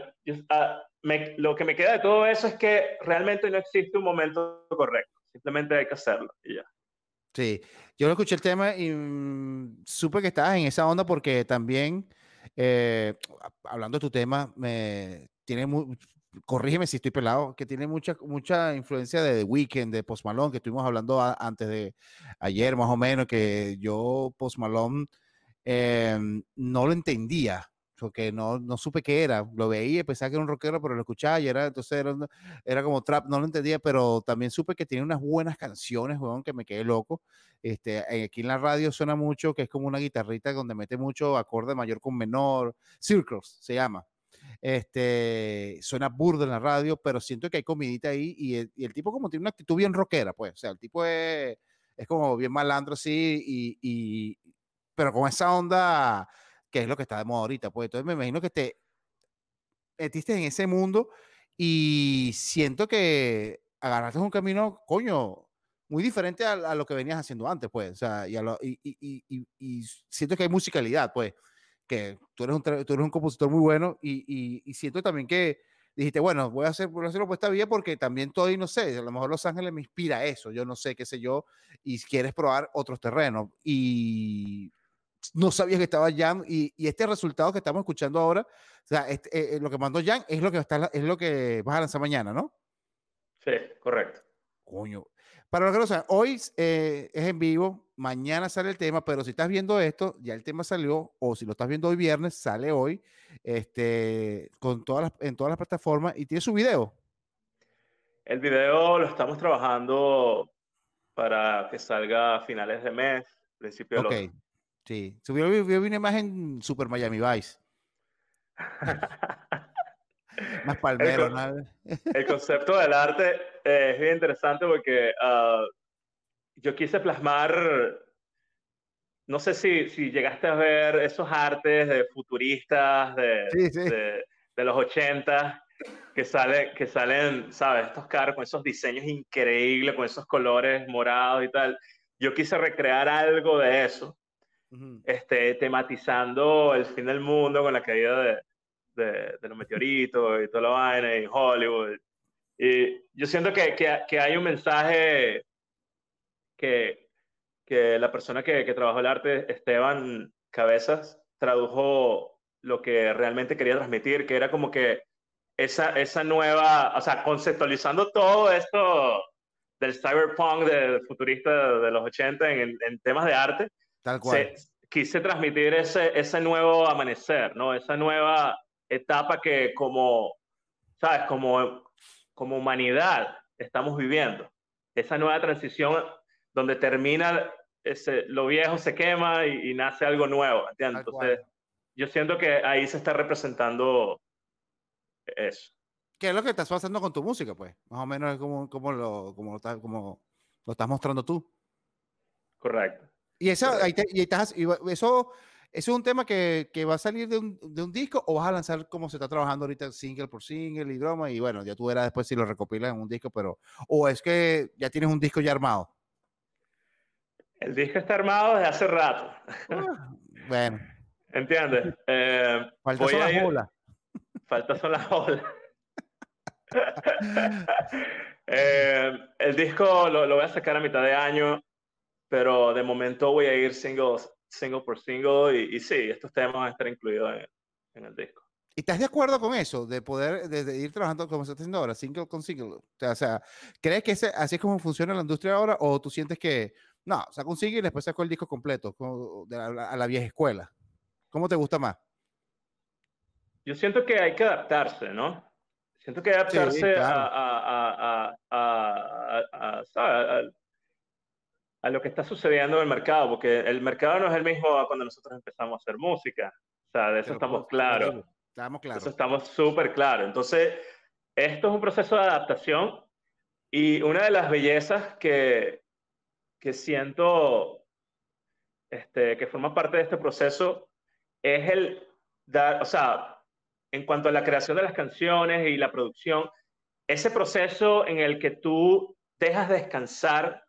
ah, lo que me queda de todo eso es que realmente no existe un momento correcto. Simplemente hay que hacerlo y ya. Sí, yo lo escuché el tema y mm, supe que estabas en esa onda porque también, eh, hablando de tu tema, me tiene muy, corrígeme si estoy pelado, que tiene mucha, mucha influencia de The Weeknd, de Post Malone, que estuvimos hablando antes de ayer más o menos, que yo Post Malone em, no lo entendía, porque no, no supe qué era, lo veía, pensaba que era un rockero, pero lo escuchaba y era, entonces era, era como trap, no lo entendía, pero también supe que tiene unas buenas canciones, weón, que me quedé loco. Este, aquí en la radio suena mucho, que es como una guitarrita donde mete mucho acorde mayor con menor, Circles se llama este, suena burdo en la radio, pero siento que hay comidita ahí y el, tipo como tiene una actitud bien rockera, pues, o sea, el tipo es, es como bien malandro así y, y, pero con esa onda que es lo que está de moda ahorita, pues, entonces me imagino que te metiste en ese mundo y siento que agarraste un camino, coño, muy diferente a, lo que venías haciendo antes, pues, o sea, y, y, y, y, siento que hay musicalidad, pues, que tú eres un, tú eres un compositor muy bueno y, y, siento también que dijiste, bueno, voy a, hacer, voy a hacerlo por esta vía porque también estoy, no sé, a lo mejor Los Ángeles me inspira eso, yo no sé, qué sé yo, y quieres probar otros terrenos. Y no sabías que estaba Jan y, y, este resultado que estamos escuchando ahora, o sea, este, eh, lo que mandó Jan es lo que está, es lo que vas a lanzar mañana, ¿no? Sí, correcto. Coño. Para los que no saben, hoy eh, es en vivo, mañana sale el tema, pero si estás viendo esto, ya el tema salió, o si lo estás viendo hoy viernes, sale hoy, este, con todas las, en todas las plataformas y tiene su video. El video lo estamos trabajando para que salga a finales de mes, principio de Ok, sí. Subió video una imagen Super Miami Vice. Más palmero, el, el concepto del arte es bien interesante porque uh, yo quise plasmar, no sé si, si llegaste a ver esos artes de futuristas de, de, de los 80 que, sale, que salen, ¿sabes? Estos carros con esos diseños increíbles, con esos colores morados y tal. Yo quise recrear algo de eso este, tematizando el fin del mundo con la caída de, de, los meteoritos y toda la vaina y Hollywood. Y yo siento que, que, que hay un mensaje que, que la persona que, que trabajó el arte, Esteban Cabezas, tradujo lo que realmente quería transmitir, que era como que esa, esa nueva, o sea, conceptualizando todo esto del cyberpunk, del futurista de los 80 en, en temas de arte, Tal cual. quise transmitir ese, ese nuevo amanecer, ¿no? Esa nueva etapa que como, ¿sabes? Como, como humanidad estamos viviendo. Esa nueva transición donde termina ese, lo viejo se quema y, nace algo nuevo, ¿entiendes? Entonces, yo siento que ahí se está representando eso. ¿Qué es lo que estás pasando con tu música, pues? Más o menos es como, como, lo, como, lo, como lo estás mostrando tú. Correcto. Y eso, Ahí y estás, y eso, es un tema que, que va a salir de un, de un, disco o vas a lanzar como se está trabajando ahorita single por single y broma y bueno, ya tú verás después si lo recopilas en un disco, pero o es que ya tienes un disco ya armado. El disco está armado desde hace rato. Ah, bueno. ¿Entiendes? Eh, Falta son las olas. Falta son las olas. Eh, el disco lo, lo, voy a sacar a mitad de año, pero de momento voy a ir single, single por single y, y sí, estos temas van a estar incluidos en, en, el disco. ¿Y estás de acuerdo con eso, de poder de, ir trabajando como se está haciendo ahora, single con single? O sea, ¿crees que ese, así es como funciona la industria ahora o tú sientes que, no, saco un single y después saco el disco completo de la, a la vieja escuela? ¿Cómo te gusta más? Yo siento que hay que adaptarse, ¿no? Siento que adaptarse a, a, lo que está sucediendo en el mercado, porque el mercado no es el mismo cuando nosotros empezamos a hacer música. O sea, de eso estamos claros. Estamos claros. Eso estamos súper claros. Entonces, esto es un proceso de adaptación y una de las bellezas que, que siento este, que forma parte de este proceso es el dar, o sea, en cuanto a la creación de las canciones y la producción, ese proceso en el que tú dejas descansar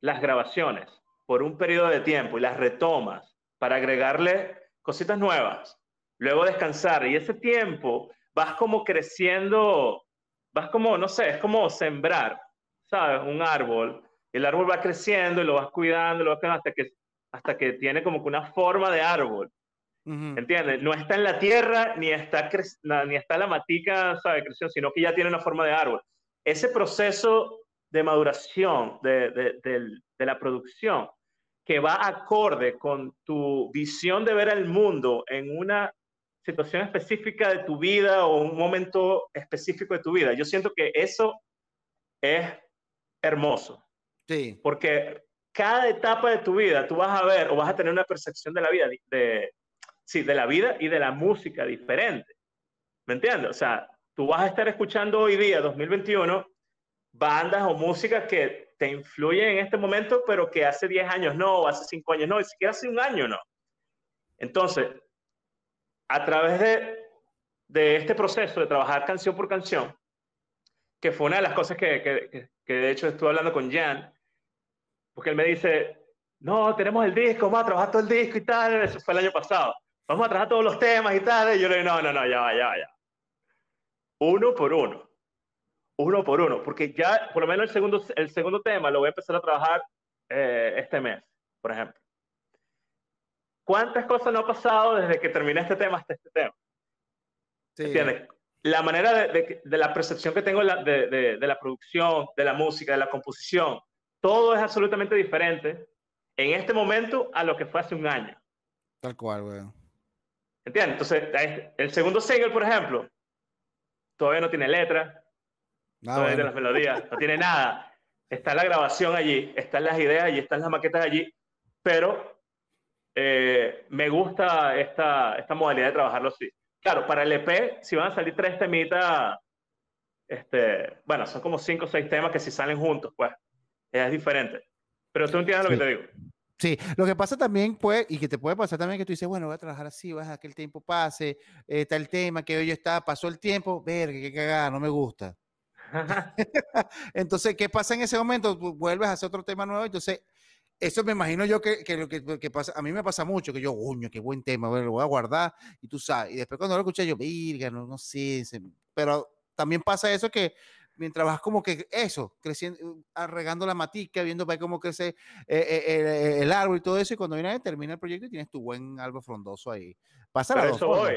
las grabaciones por un periodo de tiempo y las retomas para agregarle cositas nuevas, luego descansar y ese tiempo vas como creciendo, vas como, no sé, es como sembrar, ¿sabes? Un árbol, el árbol va creciendo y lo vas cuidando, lo vas cuidando hasta que, hasta que tiene como que una forma de árbol ¿Entiendes? No está en la tierra ni está, ni está la matica ¿sabe? creación, sino que ya tiene una forma de árbol. Ese proceso de maduración de, de, de, la producción que va acorde con tu visión de ver el mundo en una situación específica de tu vida o un momento específico de tu vida. Yo siento que eso es hermoso. Sí. Porque cada etapa de tu vida tú vas a ver o vas a tener una percepción de la vida de, sí, de la vida y de la música diferente. ¿Me entiendes? O sea, tú vas a estar escuchando hoy día, 2021, bandas o música que te influyen en este momento, pero que hace 10 años no, o hace 5 años no, ni siquiera hace un año no. Entonces, a través de, de este proceso de trabajar canción por canción, que fue una de las cosas que, que, que de hecho estuve hablando con Jan, porque él me dice, no, tenemos el disco, vamos a trabajar todo el disco y tal, eso fue el año pasado vamos a trabajar todos los temas y tal. Y yo le digo, no, no, no, ya va, ya va, ya. Uno por uno. Uno por uno. Porque ya, por lo menos el segundo, el segundo tema lo voy a empezar a trabajar eh, este mes, por ejemplo. ¿Cuántas cosas no han pasado desde que terminé este tema hasta este tema? Sí. ¿Entiendes? La manera de, de, la percepción que tengo de, de, la producción, de la música, de la composición, todo es absolutamente diferente en este momento a lo que fue hace un año. Tal cual, weón. ¿Entiendes? Entonces, el segundo single, por ejemplo, todavía no tiene letra, no todavía tiene las melodías, no tiene nada. Está la grabación allí, están las ideas allí, están las maquetas allí, pero eh, me gusta esta, esta modalidad de trabajarlo así. Claro, para el EP, si van a salir tres temitas, este, bueno, son como cinco o seis temas que si salen juntos, pues es diferente. Pero tú entiendes lo que te digo. Sí, lo que pasa también puede, y que te puede pasar también que tú dices, bueno, voy a trabajar así, vas a que el tiempo pase, está el tema, que hoy está, pasó el tiempo, ver, qué cagada, no me gusta. entonces, ¿qué pasa en ese momento? Vuelves a hacer otro tema nuevo, entonces eso me imagino yo que, que que, que, pasa, a mí me pasa mucho, que yo, uño, qué buen tema, bueno, lo voy a guardar y tú sabes, y después cuando lo escuché yo, virga, no, no sé, pero también pasa eso que mientras vas como que eso, creciendo, regando la matica, viendo cómo crece eh, eh, el, árbol y todo eso, y cuando viene termina el proyecto y tienes tu buen árbol frondoso ahí. Pasa pero eso voy,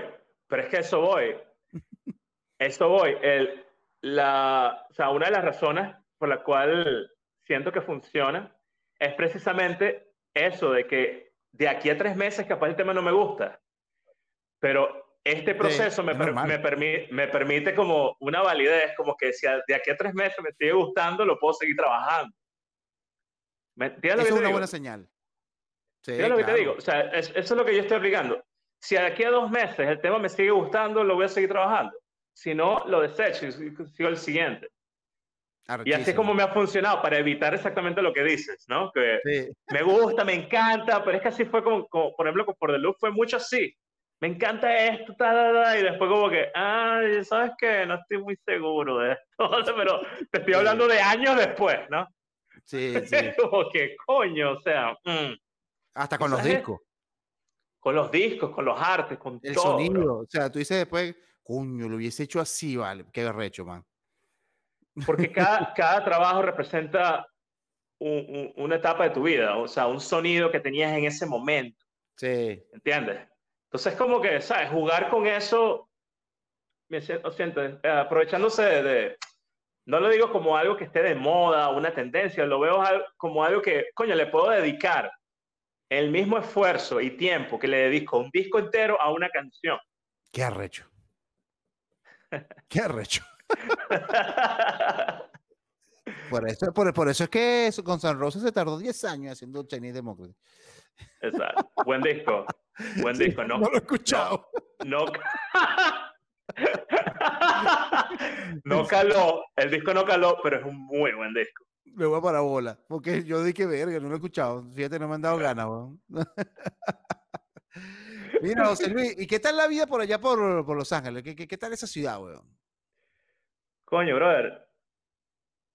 pero es que eso voy. eso voy. El, la, o sea, una de las razones por la cual siento que funciona es precisamente eso de que de aquí a tres meses capaz el tema no me gusta, pero este proceso me, me, me, permite como una validez, como que si de aquí a tres meses me sigue gustando, lo puedo seguir trabajando. Eso es una buena señal. Sí, lo que te digo? O sea, eso es lo que yo estoy aplicando. Si de aquí a dos meses el tema me sigue gustando, lo voy a seguir trabajando. Si no, lo desecho y sigo el siguiente. Y así es como me ha funcionado para evitar exactamente lo que dices, ¿no? Que me gusta, me encanta, pero es que así fue como, por ejemplo, con Por Look fue mucho así. Me encanta esto, y después como que, ay, ¿sabes qué? No estoy muy seguro de esto, pero te estoy hablando de años después, ¿no? Sí, sí. como que, coño, o sea... Mm. Hasta con los discos. Con los discos, con los artes, con El todo. El sonido, o sea, tú dices después, coño, lo hubiese hecho así, vale, qué recho, man. Porque cada, cada trabajo representa una etapa de tu vida, o sea, un sonido que tenías en ese momento. Sí. ¿Entiendes? Entonces, como que, ¿sabes? Jugar con eso, me siento, siento eh, aprovechándose de, no lo digo como algo que esté de moda, una tendencia, lo veo como algo que, coño, le puedo dedicar el mismo esfuerzo y tiempo que le dedico un disco entero a una canción. Qué arrecho. Qué arrecho. por, eso, por, eso es que con San Rosa se tardó 10 años haciendo Chinese Democracy. Exacto. Buen disco. Buen disco. No, no lo he escuchado. No, no, caló. El disco no caló, pero es un muy buen disco. Me voy a para bola. Porque yo dije verga, no lo he escuchado. Fíjate, no me han dado ganas, Mira, José Luis, ¿y qué tal la vida por allá por, por Los Ángeles? ¿Qué, qué, tal esa ciudad, weón? Coño, brother,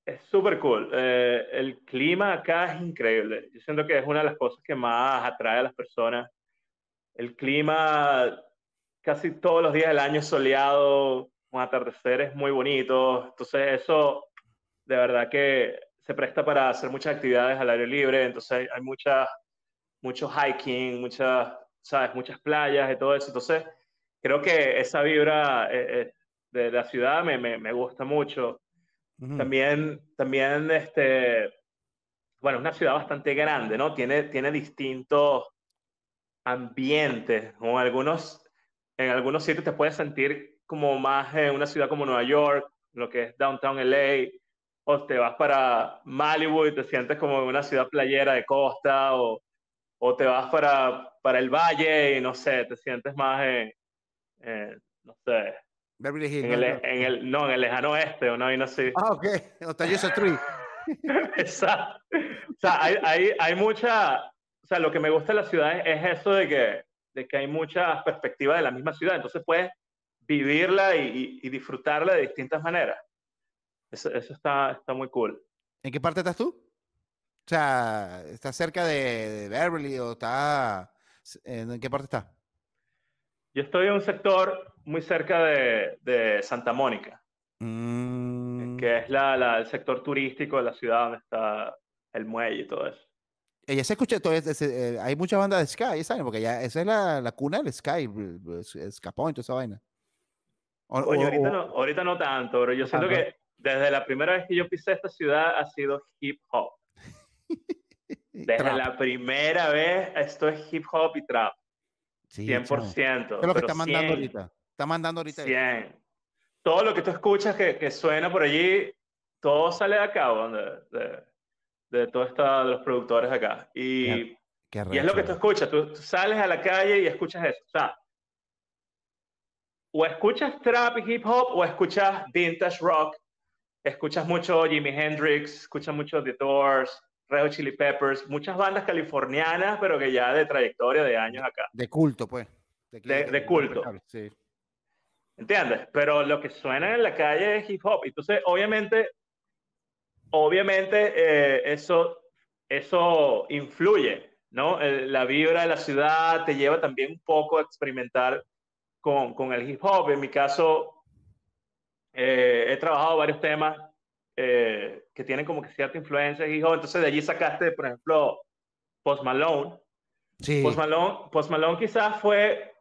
es súper cool. Eh, el clima acá es increíble. Yo siento que es una de las cosas que más atrae a las personas. El clima casi todos los días del año es soleado, un atardecer muy bonito. Entonces eso de verdad que se presta para hacer muchas actividades al aire libre. Entonces hay muchas, mucho hiking, muchas, ¿sabes? Muchas playas y todo eso. Entonces creo que esa vibra eh, eh, de la ciudad me, me, me gusta mucho. También, también, este, bueno, es una ciudad bastante grande, ¿no? Tiene, tiene distintos ambientes, como algunos, en algunos sitios te puedes sentir como más en una ciudad como Nueva York, lo que es Downtown LA, o te vas para Malibu y te sientes como en una ciudad playera de costa, o, o te vas para, para el valle y no sé, te sientes más en, no sé, en el, en el, no, en el lejano oeste, o no, y no sé. Ah, ok. Otayosa Tree. Exacto. O sea, hay, hay, hay, mucha. O sea, lo que me gusta de la ciudad es, eso de que, de que hay muchas perspectivas de la misma ciudad. Entonces puedes vivirla y, y, disfrutarla de distintas maneras. Eso, eso, está, está muy cool. ¿En qué parte estás tú? O sea, ¿estás cerca de, de Beverly o está. ¿En qué parte estás? Yo estoy en un sector muy cerca de, de Santa Mónica, mm. que es la, la, el sector turístico de la ciudad donde está el muelle y todo eso. Ella se escucha, todo ese, eh, hay mucha banda de Sky, ¿sabes? Porque ya esa es la, la cuna del Sky, escapó y toda esa vaina. Oye, ahorita, no, ahorita no tanto, pero yo siento que desde la primera vez que yo pisé esta ciudad ha sido hip hop. Desde la primera vez esto es hip hop y trap. 100%. ¿Qué es lo que está mandando ahorita? Está mandando ahorita. 100. Todo lo que tú escuchas que, que suena por allí, todo sale de acá, de, de, de todos los productores acá. Y, y es lo que tú escuchas. Tú, sales a la calle y escuchas eso. O sea, o escuchas trap y hip hop o escuchas vintage rock. Escuchas mucho Jimi Hendrix, escuchas mucho The Doors, Red Chili Peppers, muchas bandas californianas, pero que ya de trayectoria de años acá. De culto, pues. De, de, culto. Sí. ¿Entiendes? Pero lo que suena en la calle es hip hop. Entonces, obviamente, obviamente, eh, eso eso influye, ¿no? la vibra de la ciudad te lleva también un poco a experimentar con, con el hip hop. En mi caso, eh, he trabajado varios temas eh, que tienen como que cierta influencia hop, entonces de allí sacaste, por ejemplo, Post Malone. Sí. Post Malone, Post Malone quizás fue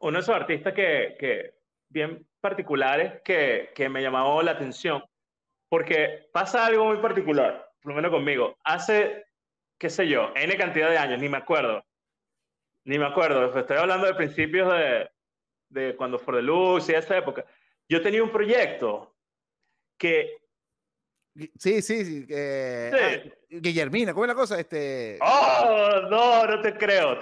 uno de esos artistas que, que bien particulares que, que me llamó la atención, porque pasa algo muy particular, por lo menos conmigo. Hace, qué sé yo, N cantidad de años, ni me acuerdo, ni me acuerdo, estoy hablando de principios de, de cuando For the Luz y esa época. Yo tenía un proyecto que Sí, sí, sí. Ah, Guillermina, ¿cómo es la cosa? Este... Oh, no, no te creo.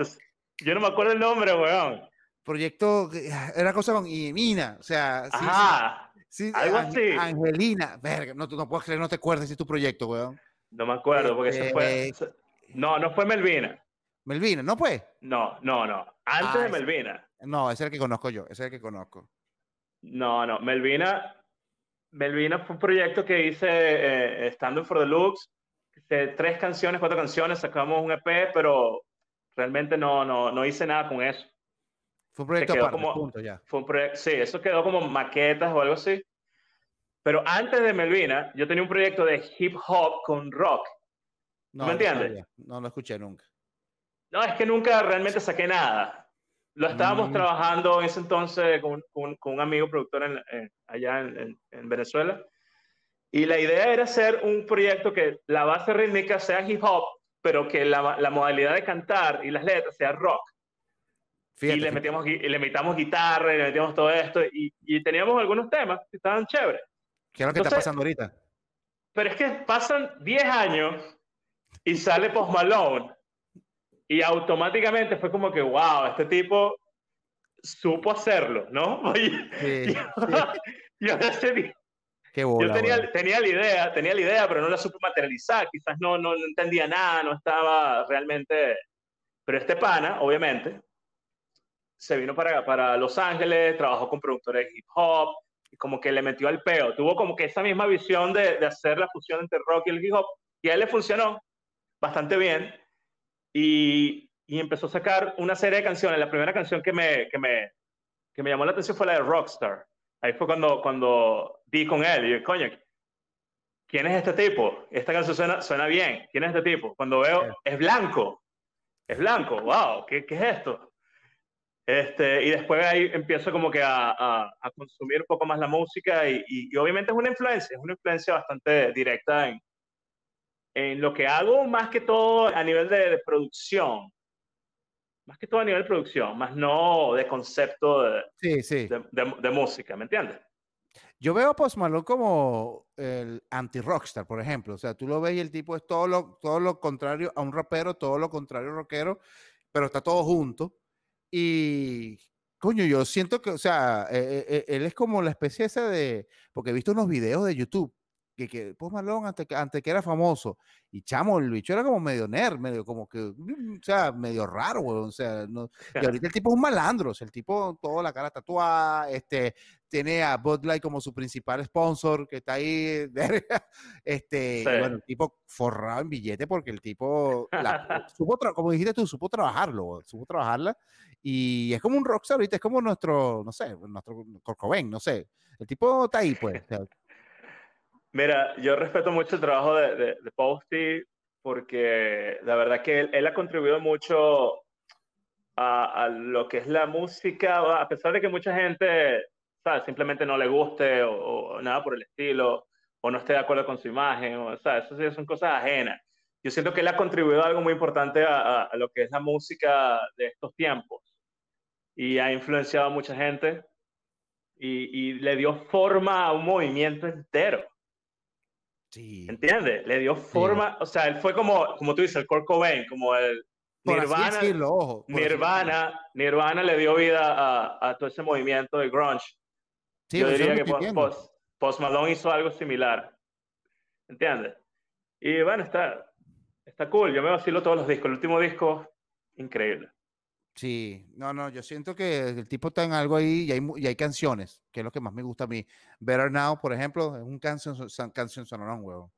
Yo no me acuerdo el nombre, weón. Proyecto, era cosa con Guillermina, o sea. Ajá. Sí, algo así. Angelina, verga, no, no puedo creer, no te acuerdas es tu proyecto, weón. No me acuerdo, porque se fue. Eh, no, no fue Melvina. Melvina, ¿no fue? No, no, no. Antes ah, de Melvina. No, ese es el que conozco yo, ese es el que conozco. No, no, Melvina Melvina fue un proyecto que hice eh, estando en For the Looks. tres canciones, cuatro canciones, sacamos un EP, pero realmente no, no, no hice nada con eso. Fue un proyecto aparte, como, punto ya. Fue un proyecto, sí, eso quedó como maquetas o algo así. Pero antes de Melvina, yo tenía un proyecto de hip hop con rock. No, ¿Me entiendes? No, lo escuché nunca. No, es que nunca realmente saqué nada. Lo estábamos mm. trabajando en ese entonces con, con, un amigo productor en, allá en, en, Venezuela. Y la idea era hacer un proyecto que la base rítmica sea hip hop, pero que la, la modalidad de cantar y las letras sea rock. y le, metíamos, y le metíamos guitarra y le metíamos todo esto. Y, y teníamos algunos temas que estaban chéveres. ¿Qué es lo que está pasando ahorita? Pero es que pasan 10 años y sale Post Malone y automáticamente fue como que, wow, este tipo supo hacerlo, ¿no? Oye, sí, yo, yo tenía, tenía, la idea, tenía la idea, pero no la supo materializar, quizás no, no, no, entendía nada, no estaba realmente... Pero este pana, obviamente, se vino para, para Los Ángeles, trabajó con productores de hip hop, y como que le metió al peo, tuvo como que esa misma visión de, de hacer la fusión entre rock y el hip hop, y a él le funcionó bastante bien, y, y, empezó a sacar una serie de canciones. La primera canción que me, que me, que me llamó la atención fue la de Rockstar. Ahí fue cuando, cuando di con él y yo, coño, ¿quién es este tipo? Esta canción suena, suena bien. ¿Quién es este tipo? Cuando veo, es blanco. Es blanco. ¡Wow! ¿Qué, qué es esto? Este, y después ahí empiezo como que a, a, a consumir un poco más la música y, y, y, obviamente es una influencia, es una influencia bastante directa en, en lo que hago más que todo a nivel de, producción. Más que todo a nivel de producción, más no de concepto de, sí, sí. de, música, ¿me entiendes? Yo veo a Post Malone como el anti-rockstar, por ejemplo. O sea, tú lo ves y el tipo es todo lo, todo lo contrario a un rapero, todo lo contrario a un rockero, pero está todo junto. Y, coño, yo siento que, o sea, eh, eh, él es como la especie esa de, porque he visto unos videos de YouTube que, que Post Malone antes, antes que era famoso. Y chamo, el bicho era como medio nerd, medio como que, mm, o sea, medio raro. O sea, no, y ahorita el tipo es un malandro, o sea, el tipo, toda la cara tatuada, este, tiene a Bud Light como su principal sponsor, que está ahí, este, bueno, el tipo forrado en billete porque el tipo, la, supo como dijiste tú, supo trabajarlo, supo trabajarla, y es como un rockstar ahorita, es como nuestro, no sé, nuestro Corcoven, no sé, el tipo está ahí, pues, Mira, yo respeto mucho el trabajo de, de, Posty porque la verdad que él, ha contribuido mucho a, lo que es la música, a pesar de que mucha gente ¿sabes? simplemente no le guste o, nada por el estilo, o no esté de acuerdo con su imagen, o, ¿sabes? eso sí son cosas ajenas. Yo siento que él ha contribuido a algo muy importante a, a lo que es la música de estos tiempos y ha influenciado a mucha gente y, y le dio forma a un movimiento entero. Sí. ¿Entiendes? Le dio forma, o sea, él fue como, como tú dices, el Kurt Cobain, como el Nirvana. Nirvana, Nirvana le dio vida a, a, todo ese movimiento de grunge. Sí, Yo diría que Post, Post, Malone hizo algo similar. ¿Entiendes? Y bueno, está, está cool. Yo me vacilo todos los discos. El último disco, increíble. Sí, no, no, yo siento que el tipo está en algo ahí y hay, y hay canciones, que es lo que más me gusta a mí. Better Now, por ejemplo, es un canción, canción sonorón, huevo.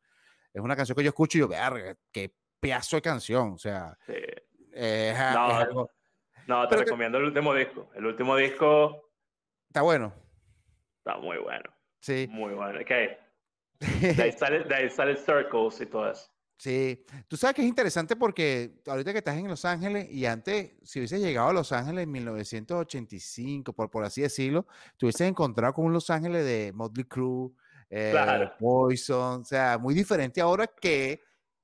Es una canción que yo escucho y yo, verga, qué pedazo de canción, o sea. Sí. es, No, es algo- No, te Pero que- recomiendo el último disco. El último disco Está bueno. está muy bueno. Sí. Muy bueno. Ok. De ahí sale, de ahí sale Circles y todo eso. Sí, tú sabes que es interesante porque ahorita que estás en Los Ángeles y antes, si hubieses llegado a Los Ángeles en 1985, por, por así decirlo, te hubieses encontrado con un Los Ángeles de Motley Crue, eh, Claro. Poison, o sea, muy diferente ahora que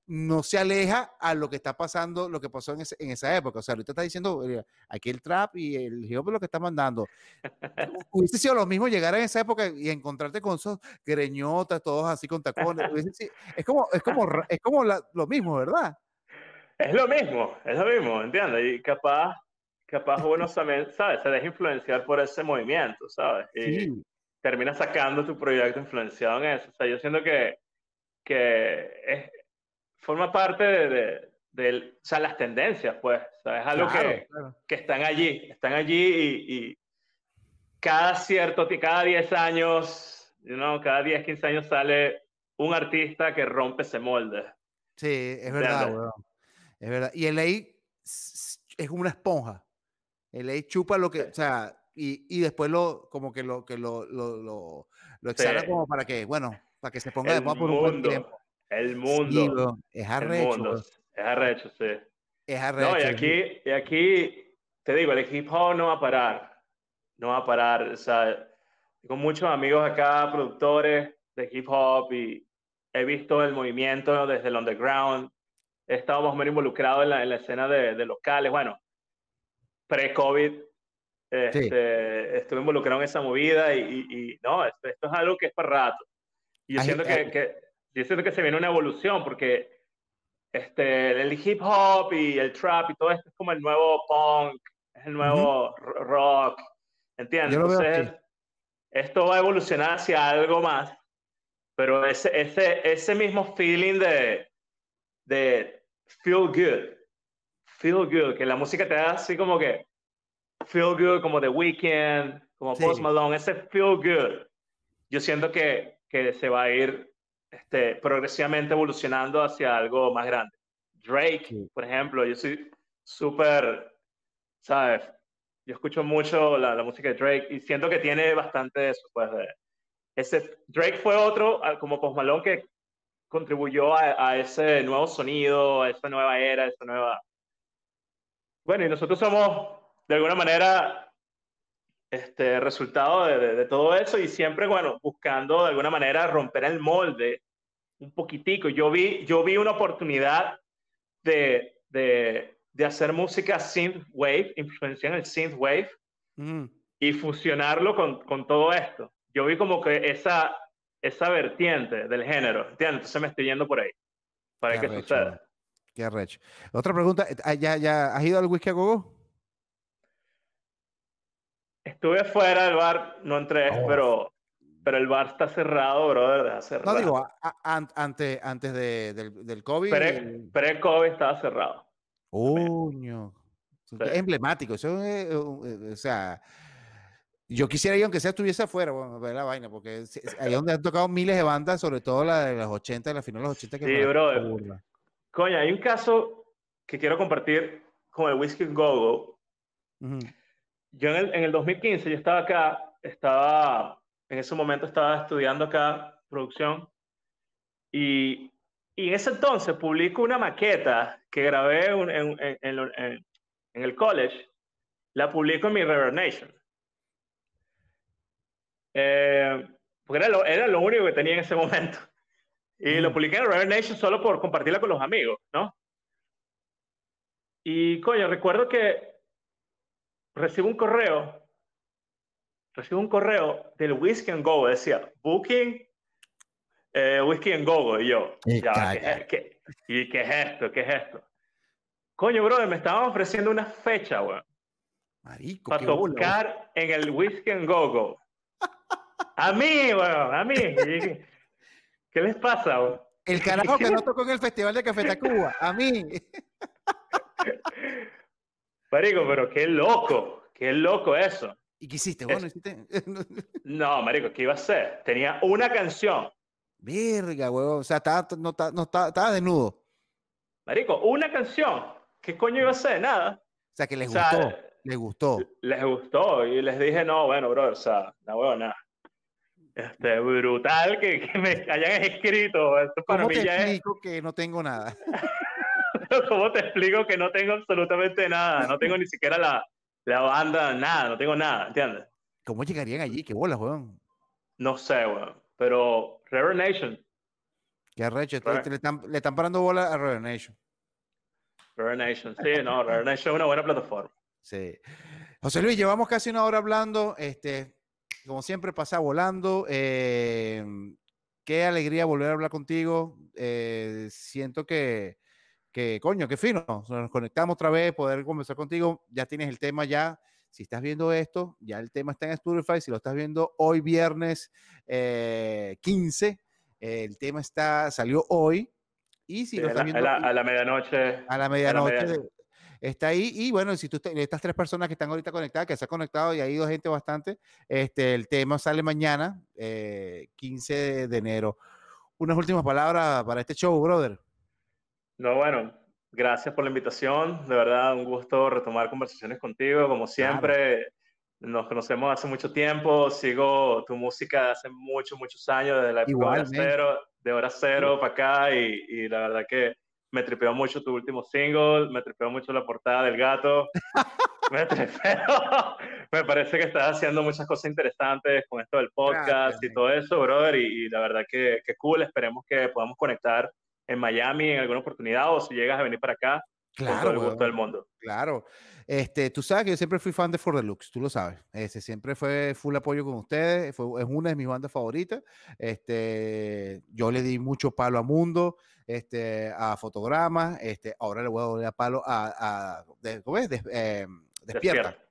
no se aleja a lo que está pasando, lo que pasó en, ese- en esa época. O sea, ahorita está diciendo, aquí el trap y el hip hop lo que está mandando. Hubiese sido lo mismo llegar en esa época y encontrarte con esos greñotas, todos así con tacones. sido- es como, es como, es como la- lo mismo, ¿verdad? Es lo mismo, es lo mismo, ¿entiendes? Y capaz, capaz uno ¿sabes? Se deja influenciar por ese movimiento, ¿sabes? Y Sí, termina sacando tu proyecto influenciado en eso. O sea, yo siento que, que es- forma parte de, de- del- o sea, las tendencias, pues. O sea, es algo claro, que, claro. que están allí, están allí y, y cada cierto, cada 10 años, you know, cada 10, 15 años sale un artista que rompe ese molde. Sí, es verdad. Es verdad. Y el ahí es como una esponja. El ahí chupa lo que, Sí. o sea, y, y después lo, como que lo, que lo, lo, lo, lo exhala Sí. como para que, bueno, para que se ponga de El moda por un buen mundo, tiempo. El Sí, mundo, weón, es el arrecho, mundo. weón, Es arrecho, sí. es No, arrecho. y es- aquí, y aquí, te digo, el hip hop no va a parar. No va a parar. O sea, tengo muchos amigos acá, productores de hip hop, y he visto el movimiento desde el underground. He estado más o menos involucrado en la, en la escena de, de locales. Bueno, pre-COVID, este, estuve involucrado en esa movida y, y- y no, esto, esto es algo que es para rato. Y yo siento que, que- yo siento que se viene una evolución porque este, el hip hop y el trap y todo esto es como el nuevo punk, es el nuevo ro- rock, ¿entiendes? Entonces, esto va a evolucionar hacia algo más, pero ese, ese, ese mismo feeling de, de feel good, feel good, que la música te da así como que feel good, como The Weeknd, como Sí. Post Malone, ese feel good, yo siento que, que se va a ir este, progresivamente evolucionando hacia algo más grande. Drake, Sí. por ejemplo, yo soy súper, ¿sabes? Yo escucho mucho la, la música de Drake y siento que tiene bastante de eso, pues, de- ese, Drake fue otro, ah, como Post Malone, que contribuyó a, a ese nuevo sonido, a esa nueva era, a esa nueva... Bueno, y nosotros somos, de alguna manera, este resultado de, de- de todo eso y siempre, bueno, buscando de alguna manera romper el molde un poquitico. Yo vi, yo vi una oportunidad de, de, de hacer música synth wave, influencia en el synth wave Ujú. y fusionarlo con, con todo esto. Yo vi como que esa, esa vertiente del género, ¿entiendes? Entonces me estoy yendo por ahí. Para Qué que arrecho, suceda. weón. Qué arrecho. Otra pregunta, ah, ¿ya, ya has ido al whisky a gogo? Estuve fuera del bar, no entré, Oh. pero, pero el bar está cerrado, brother, desde hace No rato. digo, a- a- an- antes, antes de- del, del COVID. Pre- Pre-COVID estaba cerrado. Coño. Sí. Es emblemático. Eso es, eh, eh, o sea, yo quisiera ir, aunque sea estuviese afuera, bueno, a ver la vaina, porque ahí donde han tocado miles de bandas, sobre todo la de los 80, la final de los 80, que Sí, me la brother. burla. Coño, hay un caso que quiero compartir con el Whiskey Go-Go. Ujú. Yo en el, en el 2015, yo estaba acá, estaba, en ese momento estaba estudiando acá producción y, y en ese entonces publico una maqueta que grabé en, en- en lo- en- el college, la publico en mi Reverb Nation. Eh, porque era lo, era lo único que tenía en ese momento. Y lo Mm. publiqué en Reverb Nation solo por compartirla con los amigos, ¿no? Y coño, recuerdo que recibo un correo, recibo un correo del Whiskey and Go, decía, Booking eh, Whiskey and Go, y yo, Y ya, ¿qué, es- qué- ¿y qué es esto? ¿Qué es esto? Coño, brother, me estaban ofreciendo una fecha, weón, Marico, para tocar en el Whiskey and Go Go. A mí, weón, a mí. ¿Qué les pasa, weón? El carajo que no tocó en el Festival de Café Tacuba, a mí. Marico, pero qué loco, qué loco eso. ¿Y qué hiciste? Es- Bueno, hiciste. No, marico, ¿qué iba a hacer? Tenía una canción. Verga, huevón. O sea, estaba, no, no, estaba, estaba desnudo. Marico, una canción. ¿Qué coño iba a ser? Nada. O sea, que les gustó. Les gustó. Les gustó. Y les dije, no, bueno, bro, o sea, no, nada. Este, brutal que, que, me hayan escrito. Esto para ¿Cómo mí te ya explico es... que no tengo nada? ¿Cómo te explico que no tengo absolutamente nada? No tengo ni siquiera la, la banda, nada, no tengo nada, ¿entiendes? ¿Cómo llegarían allí? ¿Qué bolas, weón? No sé, weón. Pero Rare Nation. Qué arrecho. Le están, le están parando bola a Rare Nation. Rare Nation, sí, no, Rare Nation es una buena plataforma. Sí. José Luis, llevamos casi una hora hablando. Este, como siempre, pasa volando. Eh, qué alegría volver a hablar contigo. Eh, siento que, que, coño, qué fino. Nos conectamos otra vez, poder conversar contigo. Ya tienes el tema ya. Si estás viendo esto, ya el tema está en Spotify. Si lo estás viendo hoy viernes 15, eh, el tema está, salió hoy. Y si lo estás viendo, a la, medianoche. A la medianoche está ahí. Y bueno, si tú estas tres personas que están ahorita conectadas, que se han conectado y ha ido gente bastante, este, el tema sale mañana, 15 eh, de enero. Unas últimas palabras para este show, brother. No, bueno, gracias por la invitación. De verdad, un gusto retomar conversaciones contigo. Como siempre, nos conocemos hace mucho tiempo. Sigo tu música hace muchos, muchos años, desde la época de hora cero, de hora cero para acá. Y, y la verdad que me tripeó mucho tu último single, me tripeó mucho la portada del gato. me tripeó. me parece que estás haciendo muchas cosas interesantes con esto del podcast y todo eso, brother. Y, la verdad que, que, cool. Esperemos que podamos conectar en Miami en alguna oportunidad o si llegas a venir para acá. Claro, con todo el gusto del mundo. Claro. Este, tú sabes que yo siempre fui fan de For the Looks, tú lo sabes. Ese siempre fue full apoyo con ustedes, fue, es una de mis bandas favoritas. Este, yo le di mucho palo a Mundo, este, a Fotogramas, este, ahora le voy a dar palo a, ¿cómo es? Eh, despierta. despierta.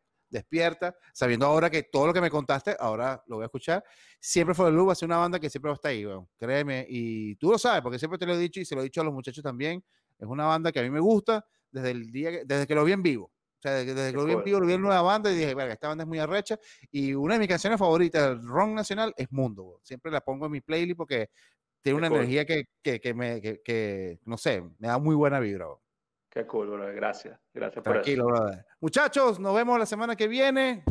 Sabiendo ahora que todo lo que me contaste, ahora lo voy a escuchar. Siempre For the Looks va a ser una banda que siempre va a estar ahí, créeme. Y tú lo sabes, porque siempre te lo he dicho y se lo he dicho a los muchachos también. Es una banda que a mí me gusta desde el día, desde que lo vi en vivo. O sea, desde, que lo vi en vivo, lo vi en nueva banda y dije, verga, esta banda es muy arrecha. Y una de mis canciones favoritas del rock nacional es Mundo. Siempre la pongo en mi playlist porque tiene una energía que, que, que me, que, no sé, me da muy buena vibra. Qué cool, bro. Gracias. Gracias Tranquilo, por eso. Brother. Muchachos, nos vemos la semana que viene.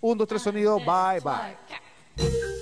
Un, dos, tres, sonido. Bye, bye.